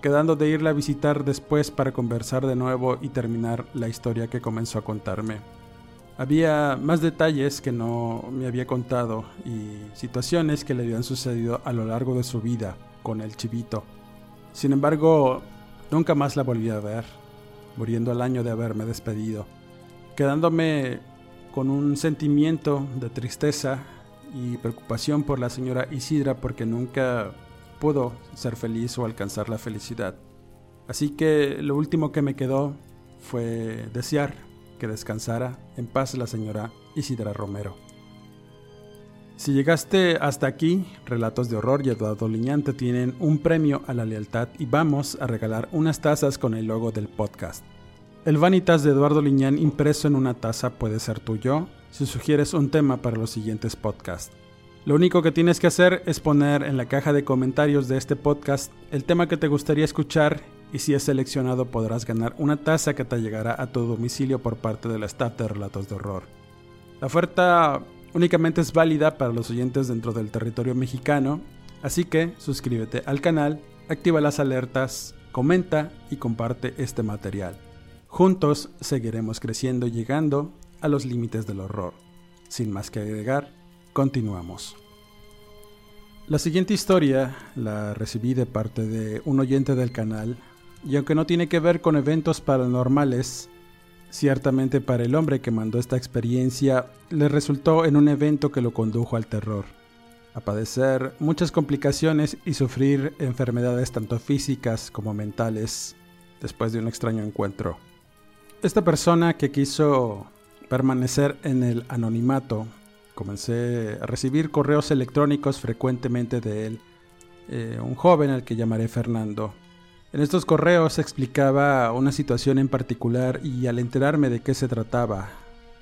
quedando de irla a visitar después para conversar de nuevo y terminar la historia que comenzó a contarme. Había más detalles que no me había contado y situaciones que le habían sucedido a lo largo de su vida con el chivito. Sin embargo, nunca más la volví a ver, muriendo al año de haberme despedido, quedándome con un sentimiento de tristeza y preocupación por la señora Isidra porque nunca pudo ser feliz o alcanzar la felicidad. Así que lo último que me quedó fue desear que descansara en paz la señora Isidra Romero. Si llegaste hasta aquí, Relatos de Horror y Eduardo Liñante tienen un premio a la lealtad y vamos a regalar unas tazas con el logo del podcast. El Vanitas de Eduardo Liñán impreso en una taza puede ser tuyo si sugieres un tema para los siguientes podcasts. Lo único que tienes que hacer es poner en la caja de comentarios de este podcast el tema que te gustaría escuchar y si es seleccionado podrás ganar una taza que te llegará a tu domicilio por parte del staff de Relatos de Horror. La oferta únicamente es válida para los oyentes dentro del territorio mexicano, así que suscríbete al canal, activa las alertas, comenta y comparte este material. Juntos seguiremos creciendo y llegando a los límites del horror. Sin más que agregar, continuamos. La siguiente historia la recibí de parte de un oyente del canal y aunque no tiene que ver con eventos paranormales, ciertamente para el hombre que mandó esta experiencia le resultó en un evento que lo condujo al terror, a padecer muchas complicaciones y sufrir enfermedades tanto físicas como mentales después de un extraño encuentro. Esta persona que quiso permanecer en el anonimato, comencé a recibir correos electrónicos frecuentemente de él, eh, un joven al que llamaré Fernando. En estos correos explicaba una situación en particular y al enterarme de qué se trataba,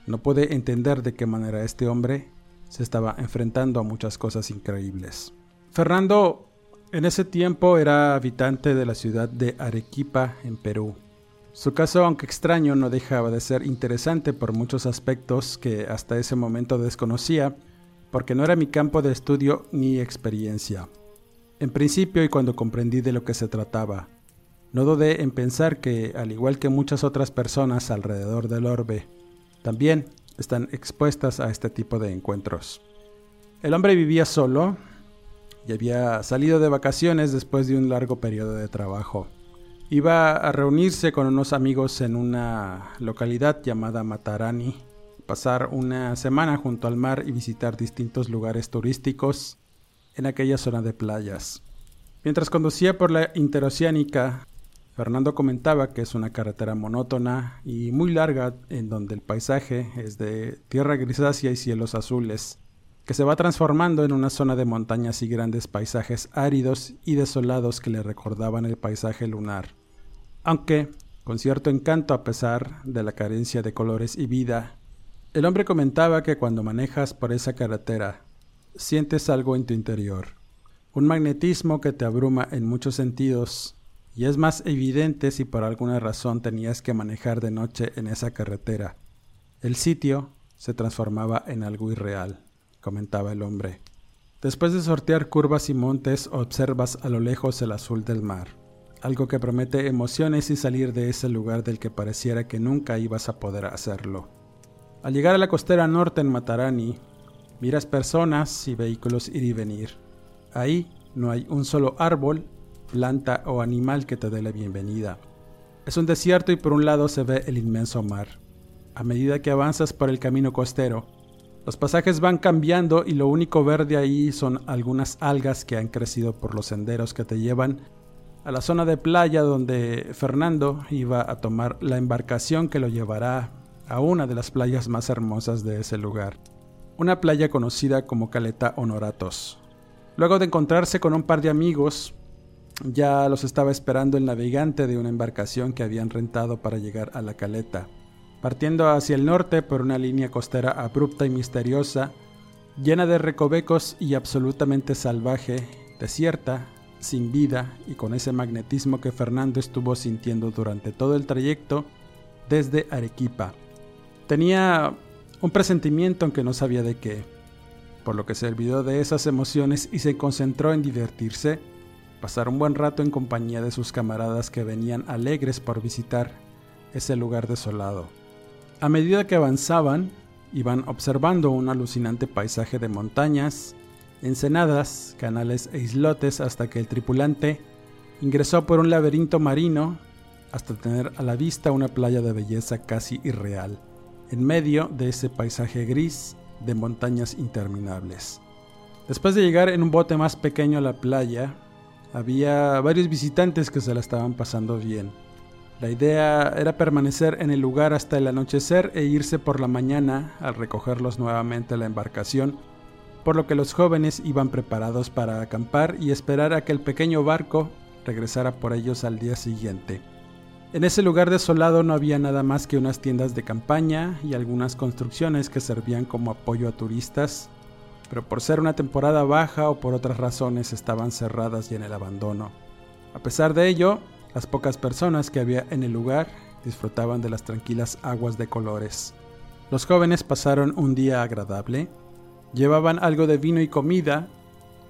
no pude entender de qué manera este hombre se estaba enfrentando a muchas cosas increíbles. Fernando en ese tiempo era habitante de la ciudad de Arequipa, en Perú. Su caso, aunque extraño, no dejaba de ser interesante por muchos aspectos que hasta ese momento desconocía, porque no era mi campo de estudio ni experiencia. En principio y cuando comprendí de lo que se trataba, no dudé en pensar que, al igual que muchas otras personas alrededor del orbe, también están expuestas a este tipo de encuentros. El hombre vivía solo y había salido de vacaciones después de un largo periodo de trabajo. Iba a reunirse con unos amigos en una localidad llamada Matarani, pasar una semana junto al mar y visitar distintos lugares turísticos en aquella zona de playas. Mientras conducía por la interoceánica, Fernando comentaba que es una carretera monótona y muy larga en donde el paisaje es de tierra grisácea y cielos azules, que se va transformando en una zona de montañas y grandes paisajes áridos y desolados que le recordaban el paisaje lunar aunque con cierto encanto a pesar de la carencia de colores y vida. El hombre comentaba que cuando manejas por esa carretera, sientes algo en tu interior, un magnetismo que te abruma en muchos sentidos y es más evidente si por alguna razón tenías que manejar de noche en esa carretera. El sitio se transformaba en algo irreal, comentaba el hombre. Después de sortear curvas y montes, observas a lo lejos el azul del mar, algo que promete emociones y salir de ese lugar del que pareciera que nunca ibas a poder hacerlo. Al llegar a la costera norte en Matarani, miras personas y vehículos ir y venir. Ahí no hay un solo árbol, planta o animal que te dé la bienvenida. Es un desierto y por un lado se ve el inmenso mar. A medida que avanzas por el camino costero, los pasajes van cambiando y lo único verde ahí son algunas algas que han crecido por los senderos que te llevan a la zona de playa donde Fernando iba a tomar la embarcación que lo llevará a una de las playas más hermosas de ese lugar, una playa conocida como Caleta Honoratos. Luego de encontrarse con un par de amigos, ya los estaba esperando el navegante de una embarcación que habían rentado para llegar a la caleta partiendo hacia el norte por una línea costera abrupta y misteriosa, llena de recovecos y absolutamente salvaje, desierta, sin vida y con ese magnetismo que Fernando estuvo sintiendo durante todo el trayecto desde Arequipa. Tenía un presentimiento aunque no sabía de qué, por lo que se olvidó de esas emociones y se concentró en divertirse, pasar un buen rato en compañía de sus camaradas que venían alegres por visitar ese lugar desolado. A medida que avanzaban, iban observando un alucinante paisaje de montañas, ensenadas, canales e islotes hasta que el tripulante ingresó por un laberinto marino hasta tener a la vista una playa de belleza casi irreal, en medio de ese paisaje gris de montañas interminables. Después de llegar en un bote más pequeño a la playa, había varios visitantes que se la estaban pasando bien. La idea era permanecer en el lugar hasta el anochecer e irse por la mañana al recogerlos nuevamente a la embarcación, por lo que los jóvenes iban preparados para acampar y esperar a que el pequeño barco regresara por ellos al día siguiente. En ese lugar desolado no había nada más que unas tiendas de campaña y algunas construcciones que servían como apoyo a turistas, pero por ser una temporada baja o por otras razones estaban cerradas y en el abandono. A pesar de ello, las pocas personas que había en el lugar disfrutaban de las tranquilas aguas de colores. Los jóvenes pasaron un día agradable, llevaban algo de vino y comida,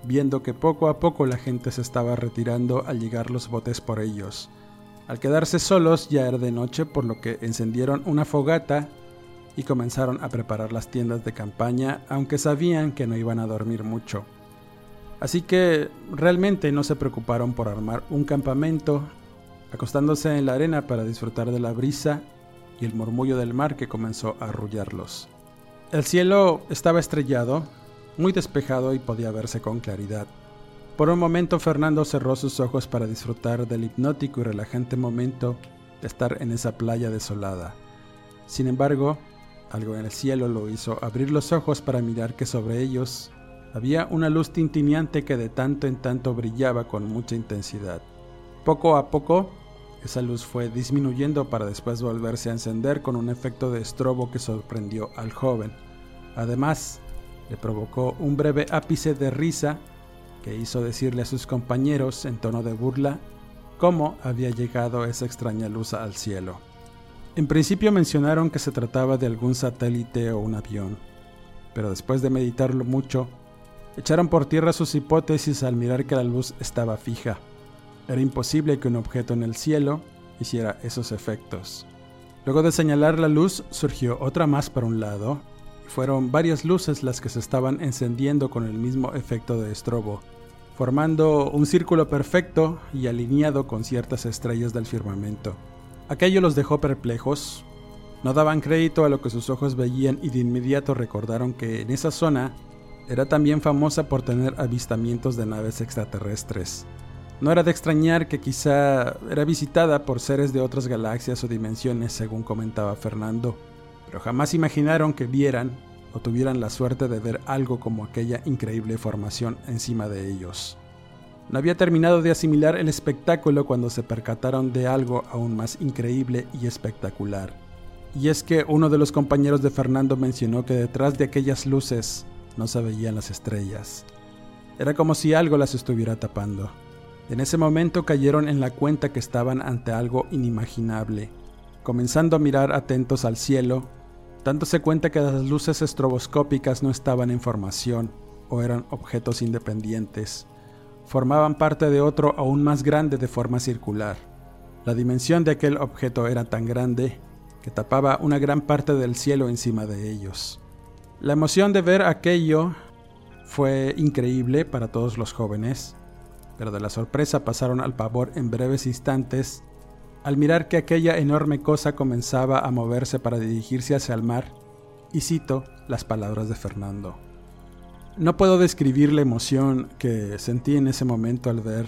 viendo que poco a poco la gente se estaba retirando al llegar los botes por ellos. Al quedarse solos ya era de noche, por lo que encendieron una fogata y comenzaron a preparar las tiendas de campaña, aunque sabían que no iban a dormir mucho. Así que realmente no se preocuparon por armar un campamento acostándose en la arena para disfrutar de la brisa y el murmullo del mar que comenzó a arrullarlos. El cielo estaba estrellado, muy despejado y podía verse con claridad. Por un momento Fernando cerró sus ojos para disfrutar del hipnótico y relajante momento de estar en esa playa desolada. Sin embargo, algo en el cielo lo hizo abrir los ojos para mirar que sobre ellos había una luz tintineante que de tanto en tanto brillaba con mucha intensidad. Poco a poco, esa luz fue disminuyendo para después volverse a encender con un efecto de estrobo que sorprendió al joven. Además, le provocó un breve ápice de risa que hizo decirle a sus compañeros en tono de burla cómo había llegado esa extraña luz al cielo. En principio mencionaron que se trataba de algún satélite o un avión, pero después de meditarlo mucho, echaron por tierra sus hipótesis al mirar que la luz estaba fija. Era imposible que un objeto en el cielo hiciera esos efectos. Luego de señalar la luz, surgió otra más por un lado, y fueron varias luces las que se estaban encendiendo con el mismo efecto de estrobo, formando un círculo perfecto y alineado con ciertas estrellas del firmamento. Aquello los dejó perplejos, no daban crédito a lo que sus ojos veían y de inmediato recordaron que en esa zona era también famosa por tener avistamientos de naves extraterrestres. No era de extrañar que quizá era visitada por seres de otras galaxias o dimensiones, según comentaba Fernando, pero jamás imaginaron que vieran o tuvieran la suerte de ver algo como aquella increíble formación encima de ellos. No había terminado de asimilar el espectáculo cuando se percataron de algo aún más increíble y espectacular. Y es que uno de los compañeros de Fernando mencionó que detrás de aquellas luces no se veían las estrellas. Era como si algo las estuviera tapando. En ese momento cayeron en la cuenta que estaban ante algo inimaginable. Comenzando a mirar atentos al cielo, dándose cuenta que las luces estroboscópicas no estaban en formación o eran objetos independientes, formaban parte de otro aún más grande de forma circular. La dimensión de aquel objeto era tan grande que tapaba una gran parte del cielo encima de ellos. La emoción de ver aquello fue increíble para todos los jóvenes, pero de la sorpresa pasaron al pavor en breves instantes al mirar que aquella enorme cosa comenzaba a moverse para dirigirse hacia el mar, y cito las palabras de Fernando. No puedo describir la emoción que sentí en ese momento al ver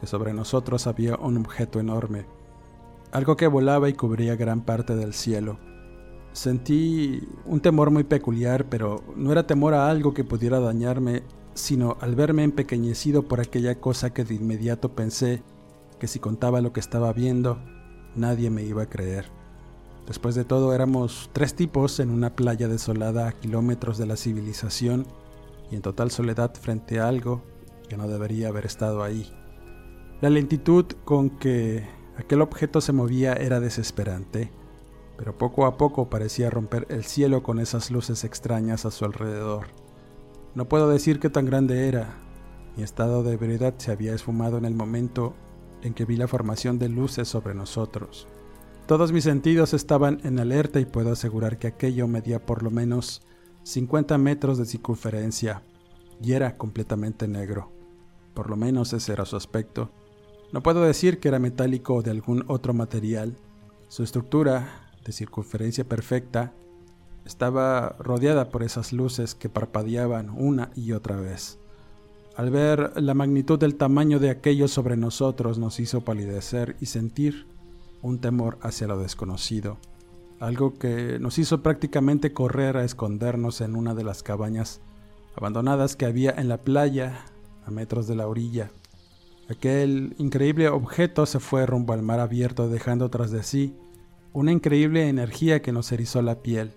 que sobre nosotros había un objeto enorme, algo que volaba y cubría gran parte del cielo. Sentí un temor muy peculiar, pero no era temor a algo que pudiera dañarme, sino al verme empequeñecido por aquella cosa que de inmediato pensé que si contaba lo que estaba viendo, nadie me iba a creer. Después de todo éramos tres tipos en una playa desolada a kilómetros de la civilización y en total soledad frente a algo que no debería haber estado ahí. La lentitud con que aquel objeto se movía era desesperante, pero poco a poco parecía romper el cielo con esas luces extrañas a su alrededor. No puedo decir qué tan grande era. Mi estado de ebriedad se había esfumado en el momento en que vi la formación de luces sobre nosotros. Todos mis sentidos estaban en alerta y puedo asegurar que aquello medía por lo menos 50 metros de circunferencia y era completamente negro. Por lo menos ese era su aspecto. No puedo decir que era metálico o de algún otro material. Su estructura, de circunferencia perfecta, estaba rodeada por esas luces que parpadeaban una y otra vez. Al ver la magnitud del tamaño de aquello sobre nosotros nos hizo palidecer y sentir un temor hacia lo desconocido, algo que nos hizo prácticamente correr a escondernos en una de las cabañas abandonadas que había en la playa a metros de la orilla. Aquel increíble objeto se fue rumbo al mar abierto dejando tras de sí una increíble energía que nos erizó la piel.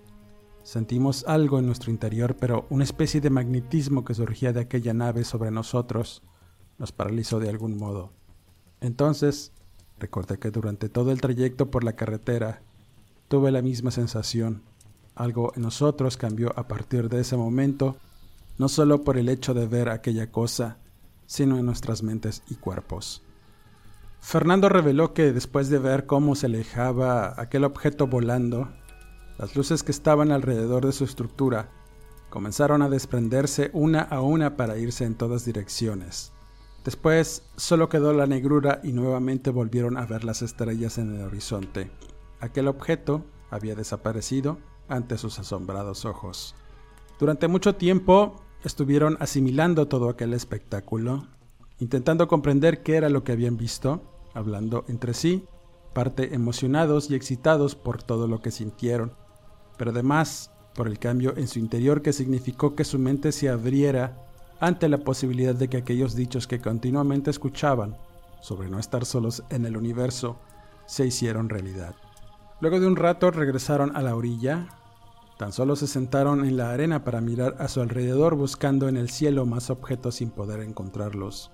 Sentimos algo en nuestro interior, pero una especie de magnetismo que surgía de aquella nave sobre nosotros nos paralizó de algún modo. Entonces, recordé que durante todo el trayecto por la carretera tuve la misma sensación. Algo en nosotros cambió a partir de ese momento, no solo por el hecho de ver aquella cosa, sino en nuestras mentes y cuerpos. Fernando reveló que después de ver cómo se alejaba aquel objeto volando, las luces que estaban alrededor de su estructura comenzaron a desprenderse una a una para irse en todas direcciones. Después solo quedó la negrura y nuevamente volvieron a ver las estrellas en el horizonte. Aquel objeto había desaparecido ante sus asombrados ojos. Durante mucho tiempo estuvieron asimilando todo aquel espectáculo, intentando comprender qué era lo que habían visto, hablando entre sí, parte emocionados y excitados por todo lo que sintieron pero además por el cambio en su interior que significó que su mente se abriera ante la posibilidad de que aquellos dichos que continuamente escuchaban sobre no estar solos en el universo se hicieron realidad. Luego de un rato regresaron a la orilla, tan solo se sentaron en la arena para mirar a su alrededor buscando en el cielo más objetos sin poder encontrarlos.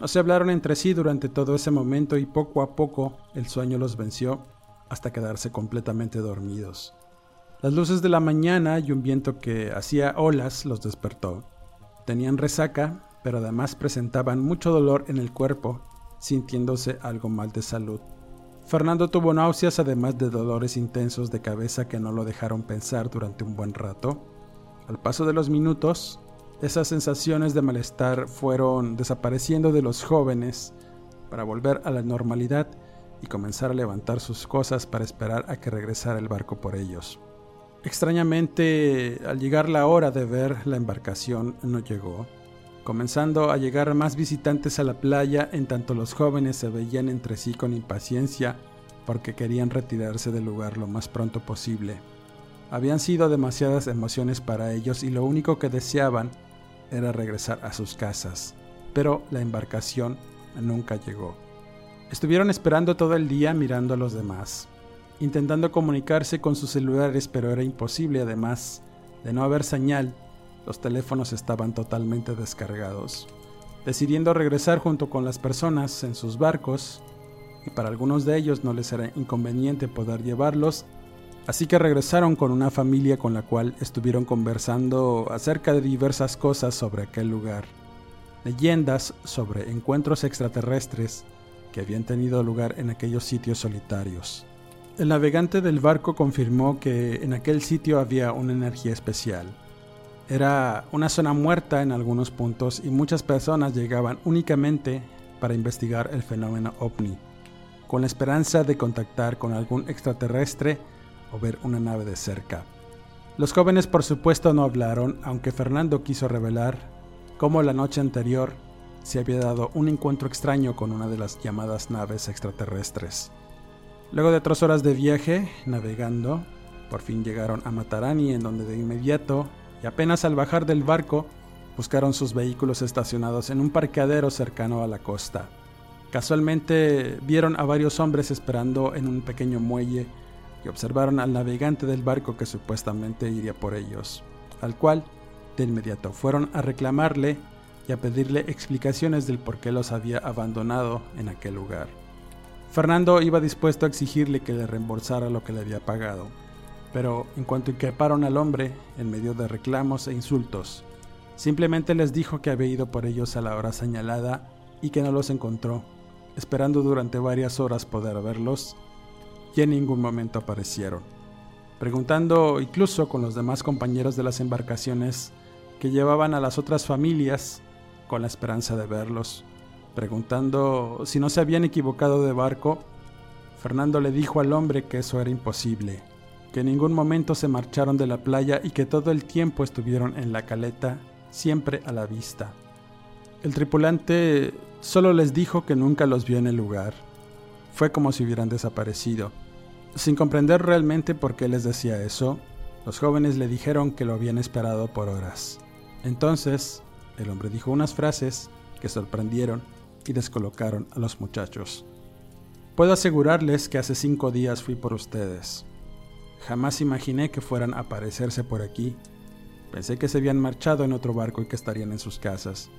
No se hablaron entre sí durante todo ese momento y poco a poco el sueño los venció hasta quedarse completamente dormidos. Las luces de la mañana y un viento que hacía olas los despertó. Tenían resaca, pero además presentaban mucho dolor en el cuerpo, sintiéndose algo mal de salud. Fernando tuvo náuseas además de dolores intensos de cabeza que no lo dejaron pensar durante un buen rato. Al paso de los minutos, esas sensaciones de malestar fueron desapareciendo de los jóvenes para volver a la normalidad y comenzar a levantar sus cosas para esperar a que regresara el barco por ellos. Extrañamente, al llegar la hora de ver la embarcación, no llegó, comenzando a llegar más visitantes a la playa en tanto los jóvenes se veían entre sí con impaciencia porque querían retirarse del lugar lo más pronto posible. Habían sido demasiadas emociones para ellos y lo único que deseaban era regresar a sus casas, pero la embarcación nunca llegó. Estuvieron esperando todo el día mirando a los demás, intentando comunicarse con sus celulares, pero era imposible además de no haber señal. Los teléfonos estaban totalmente descargados. decidiendo regresar junto con las personas en sus barcos, y para algunos de ellos no les era inconveniente poder llevarlos, así que regresaron con una familia con la cual estuvieron conversando acerca de diversas cosas sobre aquel lugar, leyendas sobre encuentros extraterrestres que habían tenido lugar en aquellos sitios solitarios. El navegante del barco confirmó que en aquel sitio había una energía especial, era una zona muerta en algunos puntos y muchas personas llegaban únicamente para investigar el fenómeno ovni, con la esperanza de contactar con algún extraterrestre o ver una nave de cerca. Los jóvenes por supuesto no hablaron, aunque Fernando quiso revelar cómo la noche anterior se había dado un encuentro extraño con una de las llamadas naves extraterrestres. Luego de tres horas de viaje, navegando, por fin llegaron a Matarani, en donde de inmediato y apenas al bajar del barco buscaron sus vehículos estacionados en un parqueadero cercano a la costa. Casualmente vieron a varios hombres esperando en un pequeño muelle y observaron al navegante del barco que supuestamente iría por ellos, al cual de inmediato fueron a reclamarle y a pedirle explicaciones del por qué los había abandonado en aquel lugar. Fernando iba dispuesto a exigirle que le reembolsara lo que le había pagado, pero en cuanto inqueparon al hombre, en medio de reclamos e insultos, simplemente les dijo que había ido por ellos a la hora señalada y que no los encontró, esperando durante varias horas poder verlos, y en ningún momento aparecieron, preguntando incluso con los demás compañeros de las embarcaciones que llevaban a las otras familias con la esperanza de verlos, preguntando si no se habían equivocado de barco, Fernando le dijo al hombre que eso era imposible, que en ningún momento se marcharon de la playa y que todo el tiempo estuvieron en la caleta, siempre a la vista. El tripulante solo les dijo que nunca los vio en el lugar. Fue como si hubieran desaparecido. Sin comprender realmente por qué les decía eso, los jóvenes le dijeron que lo habían esperado por horas. Entonces, el hombre dijo unas frases que sorprendieron y descolocaron a los muchachos. Puedo asegurarles que hace cinco días fui por ustedes. Jamás imaginé que fueran a aparecerse por aquí. Pensé que se habían marchado en otro barco y que estarían en sus casas.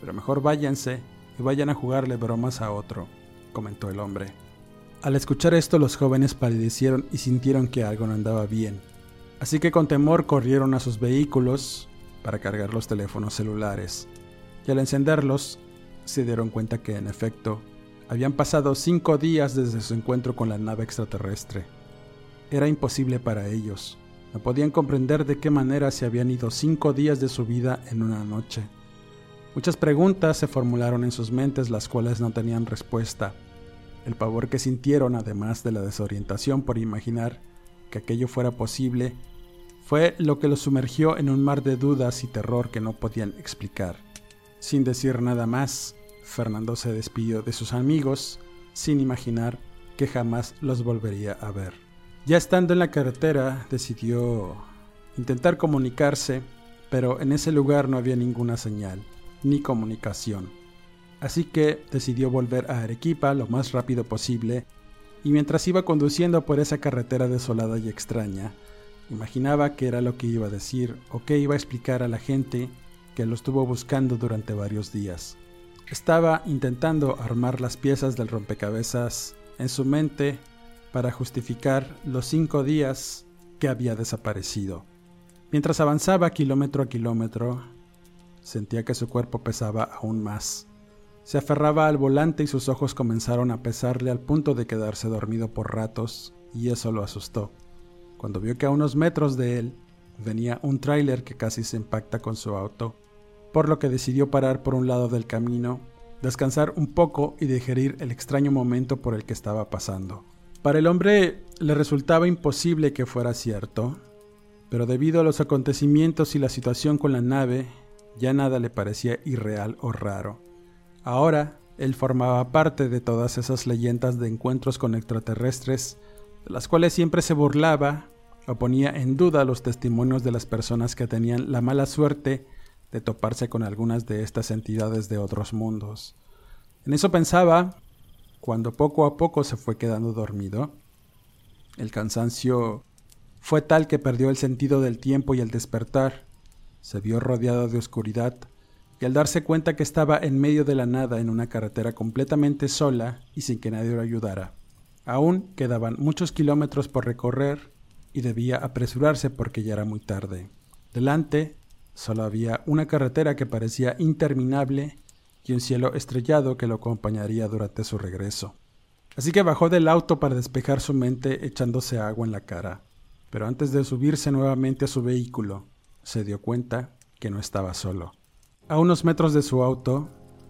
Pero mejor váyanse y vayan a jugarle bromas a otro, comentó el hombre. Al escuchar esto los jóvenes palidecieron y sintieron que algo no andaba bien. Así que con temor corrieron a sus vehículos para cargar los teléfonos celulares. Y al encenderlos, se dieron cuenta que en efecto, habían pasado cinco días desde su encuentro con la nave extraterrestre era imposible para ellos. No podían comprender de qué manera se habían ido cinco días de su vida en una noche. Muchas preguntas se formularon en sus mentes las cuales no tenían respuesta. El pavor que sintieron, además de la desorientación por imaginar que aquello fuera posible, fue lo que los sumergió en un mar de dudas y terror que no podían explicar. Sin decir nada más, Fernando se despidió de sus amigos, sin imaginar que jamás los volvería a ver. Ya estando en la carretera, decidió intentar comunicarse, pero en ese lugar no había ninguna señal, ni comunicación. Así que decidió volver a Arequipa lo más rápido posible, y mientras iba conduciendo por esa carretera desolada y extraña, imaginaba qué era lo que iba a decir o qué iba a explicar a la gente que lo estuvo buscando durante varios días. Estaba intentando armar las piezas del rompecabezas en su mente para justificar los cinco días que había desaparecido. Mientras avanzaba kilómetro a kilómetro, sentía que su cuerpo pesaba aún más. Se aferraba al volante y sus ojos comenzaron a pesarle al punto de quedarse dormido por ratos, y eso lo asustó. Cuando vio que a unos metros de él venía un tráiler que casi se impacta con su auto, por lo que decidió parar por un lado del camino, descansar un poco y digerir el extraño momento por el que estaba pasando. Para el hombre le resultaba imposible que fuera cierto, pero debido a los acontecimientos y la situación con la nave, ya nada le parecía irreal o raro. Ahora, él formaba parte de todas esas leyendas de encuentros con extraterrestres, de las cuales siempre se burlaba o ponía en duda los testimonios de las personas que tenían la mala suerte de toparse con algunas de estas entidades de otros mundos. En eso pensaba cuando poco a poco se fue quedando dormido. El cansancio fue tal que perdió el sentido del tiempo y al despertar se vio rodeado de oscuridad y al darse cuenta que estaba en medio de la nada en una carretera completamente sola y sin que nadie lo ayudara. Aún quedaban muchos kilómetros por recorrer y debía apresurarse porque ya era muy tarde. Delante solo había una carretera que parecía interminable y un cielo estrellado que lo acompañaría durante su regreso. Así que bajó del auto para despejar su mente echándose agua en la cara. Pero antes de subirse nuevamente a su vehículo, se dio cuenta que no estaba solo. A unos metros de su auto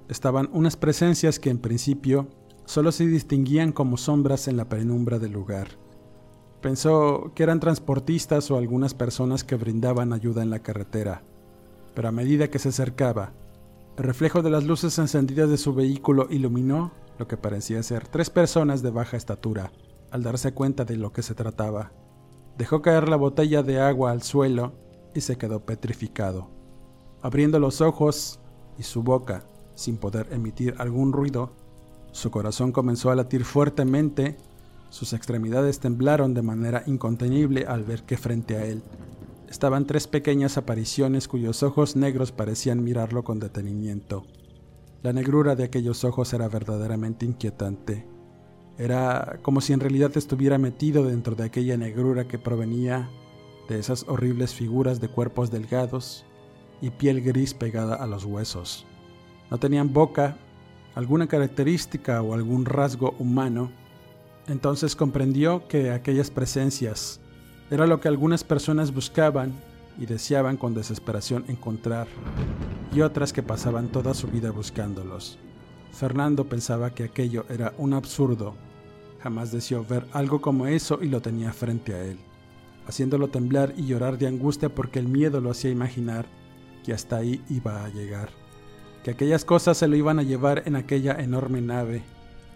estaban unas presencias que en principio solo se distinguían como sombras en la penumbra del lugar. Pensó que eran transportistas o algunas personas que brindaban ayuda en la carretera, pero a medida que se acercaba, el reflejo de las luces encendidas de su vehículo iluminó lo que parecía ser tres personas de baja estatura. Al darse cuenta de lo que se trataba, dejó caer la botella de agua al suelo y se quedó petrificado. Abriendo los ojos y su boca, sin poder emitir algún ruido, su corazón comenzó a latir fuertemente, sus extremidades temblaron de manera incontenible al ver que frente a él estaban tres pequeñas apariciones cuyos ojos negros parecían mirarlo con detenimiento. La negrura de aquellos ojos era verdaderamente inquietante. Era como si en realidad estuviera metido dentro de aquella negrura que provenía de esas horribles figuras de cuerpos delgados y piel gris pegada a los huesos. No tenían boca, alguna característica o algún rasgo humano. Entonces comprendió que aquellas presencias era lo que algunas personas buscaban y deseaban con desesperación encontrar, y otras que pasaban toda su vida buscándolos. Fernando pensaba que aquello era un absurdo. Jamás deseó ver algo como eso y lo tenía frente a él, haciéndolo temblar y llorar de angustia porque el miedo lo hacía imaginar que hasta ahí iba a llegar, que aquellas cosas se lo iban a llevar en aquella enorme nave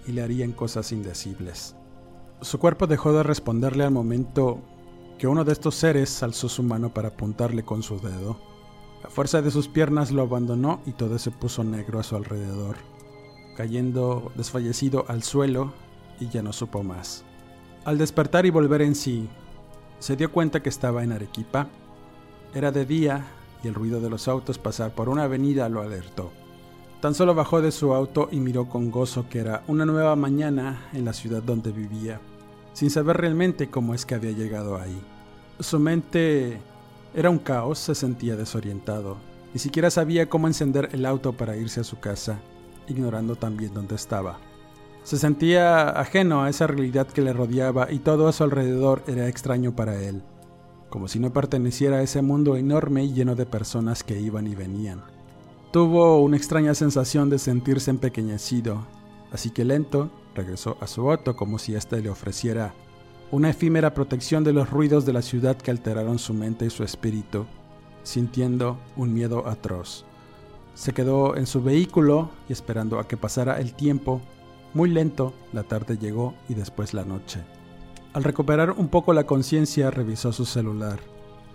y le harían cosas indecibles. Su cuerpo dejó de responderle al momento que uno de estos seres alzó su mano para apuntarle con su dedo. La fuerza de sus piernas lo abandonó y todo se puso negro a su alrededor, cayendo desfallecido al suelo y ya no supo más. Al despertar y volver en sí, se dio cuenta que estaba en Arequipa. Era de día y el ruido de los autos pasar por una avenida lo alertó. Tan solo bajó de su auto y miró con gozo que era una nueva mañana en la ciudad donde vivía sin saber realmente cómo es que había llegado ahí. Su mente era un caos, se sentía desorientado, ni siquiera sabía cómo encender el auto para irse a su casa, ignorando también dónde estaba. Se sentía ajeno a esa realidad que le rodeaba y todo a su alrededor era extraño para él, como si no perteneciera a ese mundo enorme y lleno de personas que iban y venían. Tuvo una extraña sensación de sentirse empequeñecido, así que lento regresó a su auto como si éste le ofreciera una efímera protección de los ruidos de la ciudad que alteraron su mente y su espíritu, sintiendo un miedo atroz. Se quedó en su vehículo y esperando a que pasara el tiempo, muy lento, la tarde llegó y después la noche. Al recuperar un poco la conciencia, revisó su celular.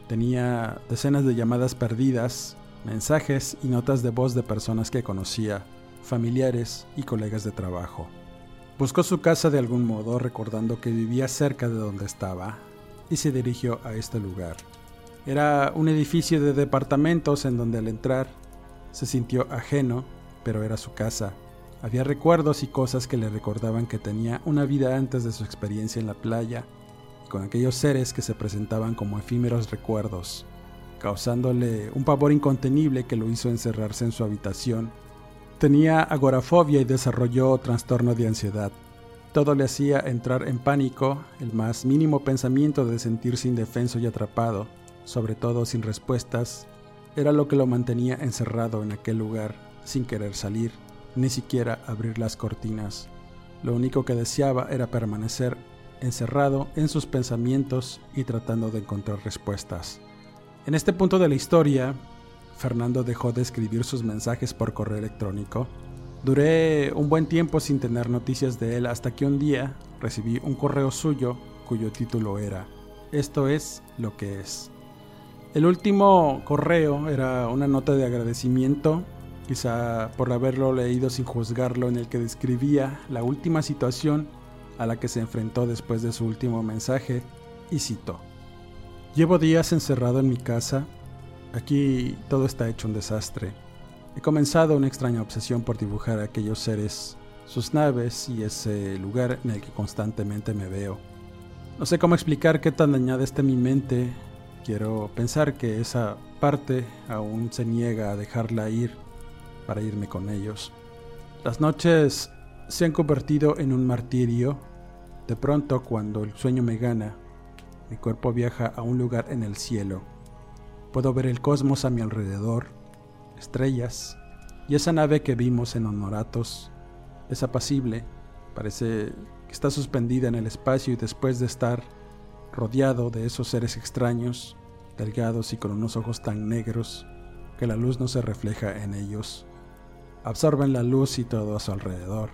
Tenía decenas de llamadas perdidas, mensajes y notas de voz de personas que conocía, familiares y colegas de trabajo. Buscó su casa de algún modo, recordando que vivía cerca de donde estaba, y se dirigió a este lugar. Era un edificio de departamentos en donde al entrar se sintió ajeno, pero era su casa. Había recuerdos y cosas que le recordaban que tenía una vida antes de su experiencia en la playa, con aquellos seres que se presentaban como efímeros recuerdos, causándole un pavor incontenible que lo hizo encerrarse en su habitación Tenía agorafobia y desarrolló trastorno de ansiedad. Todo le hacía entrar en pánico, el más mínimo pensamiento de sentirse indefenso y atrapado, sobre todo sin respuestas, era lo que lo mantenía encerrado en aquel lugar, sin querer salir, ni siquiera abrir las cortinas. Lo único que deseaba era permanecer encerrado en sus pensamientos y tratando de encontrar respuestas. En este punto de la historia, Fernando dejó de escribir sus mensajes por correo electrónico. Duré un buen tiempo sin tener noticias de él hasta que un día recibí un correo suyo cuyo título era Esto es lo que es. El último correo era una nota de agradecimiento, quizá por haberlo leído sin juzgarlo, en el que describía la última situación a la que se enfrentó después de su último mensaje, y citó. Llevo días encerrado en mi casa Aquí todo está hecho un desastre. He comenzado una extraña obsesión por dibujar aquellos seres, sus naves y ese lugar en el que constantemente me veo. No sé cómo explicar qué tan dañada esté mi mente. Quiero pensar que esa parte aún se niega a dejarla ir para irme con ellos. Las noches se han convertido en un martirio. De pronto, cuando el sueño me gana, mi cuerpo viaja a un lugar en el cielo. Puedo ver el cosmos a mi alrededor, estrellas, y esa nave que vimos en Honoratos es apacible, parece que está suspendida en el espacio y después de estar rodeado de esos seres extraños, delgados y con unos ojos tan negros que la luz no se refleja en ellos, absorben la luz y todo a su alrededor.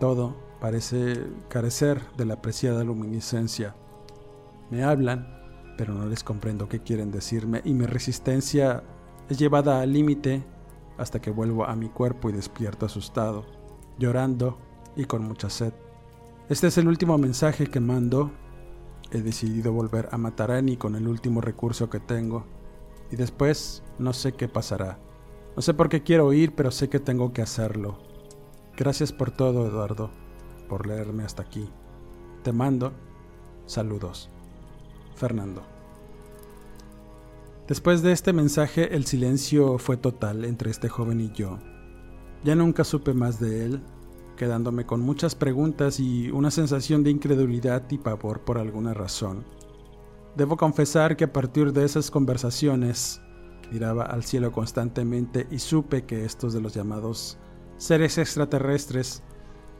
Todo parece carecer de la apreciada luminiscencia. Me hablan, pero no les comprendo qué quieren decirme y mi resistencia es llevada al límite hasta que vuelvo a mi cuerpo y despierto asustado, llorando y con mucha sed. Este es el último mensaje que mando. He decidido volver a matar a Annie con el último recurso que tengo. Y después no sé qué pasará. No sé por qué quiero ir, pero sé que tengo que hacerlo. Gracias por todo, Eduardo, por leerme hasta aquí. Te mando saludos. Fernando. Después de este mensaje, el silencio fue total entre este joven y yo. Ya nunca supe más de él, quedándome con muchas preguntas y una sensación de incredulidad y pavor por alguna razón. Debo confesar que a partir de esas conversaciones miraba al cielo constantemente y supe que estos de los llamados seres extraterrestres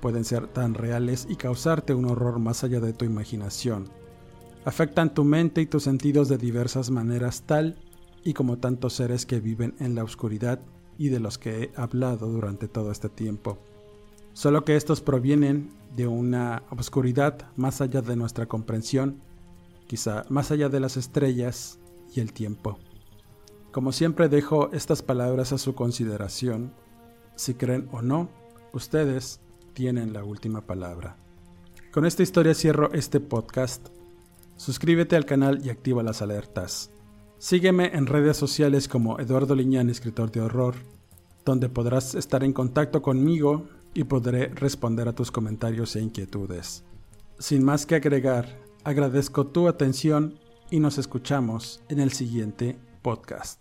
pueden ser tan reales y causarte un horror más allá de tu imaginación. Afectan tu mente y tus sentidos de diversas maneras tal y como tantos seres que viven en la oscuridad y de los que he hablado durante todo este tiempo. Solo que estos provienen de una oscuridad más allá de nuestra comprensión, quizá más allá de las estrellas y el tiempo. Como siempre dejo estas palabras a su consideración. Si creen o no, ustedes tienen la última palabra. Con esta historia cierro este podcast. Suscríbete al canal y activa las alertas. Sígueme en redes sociales como Eduardo Liñán, escritor de horror, donde podrás estar en contacto conmigo y podré responder a tus comentarios e inquietudes. Sin más que agregar, agradezco tu atención y nos escuchamos en el siguiente podcast.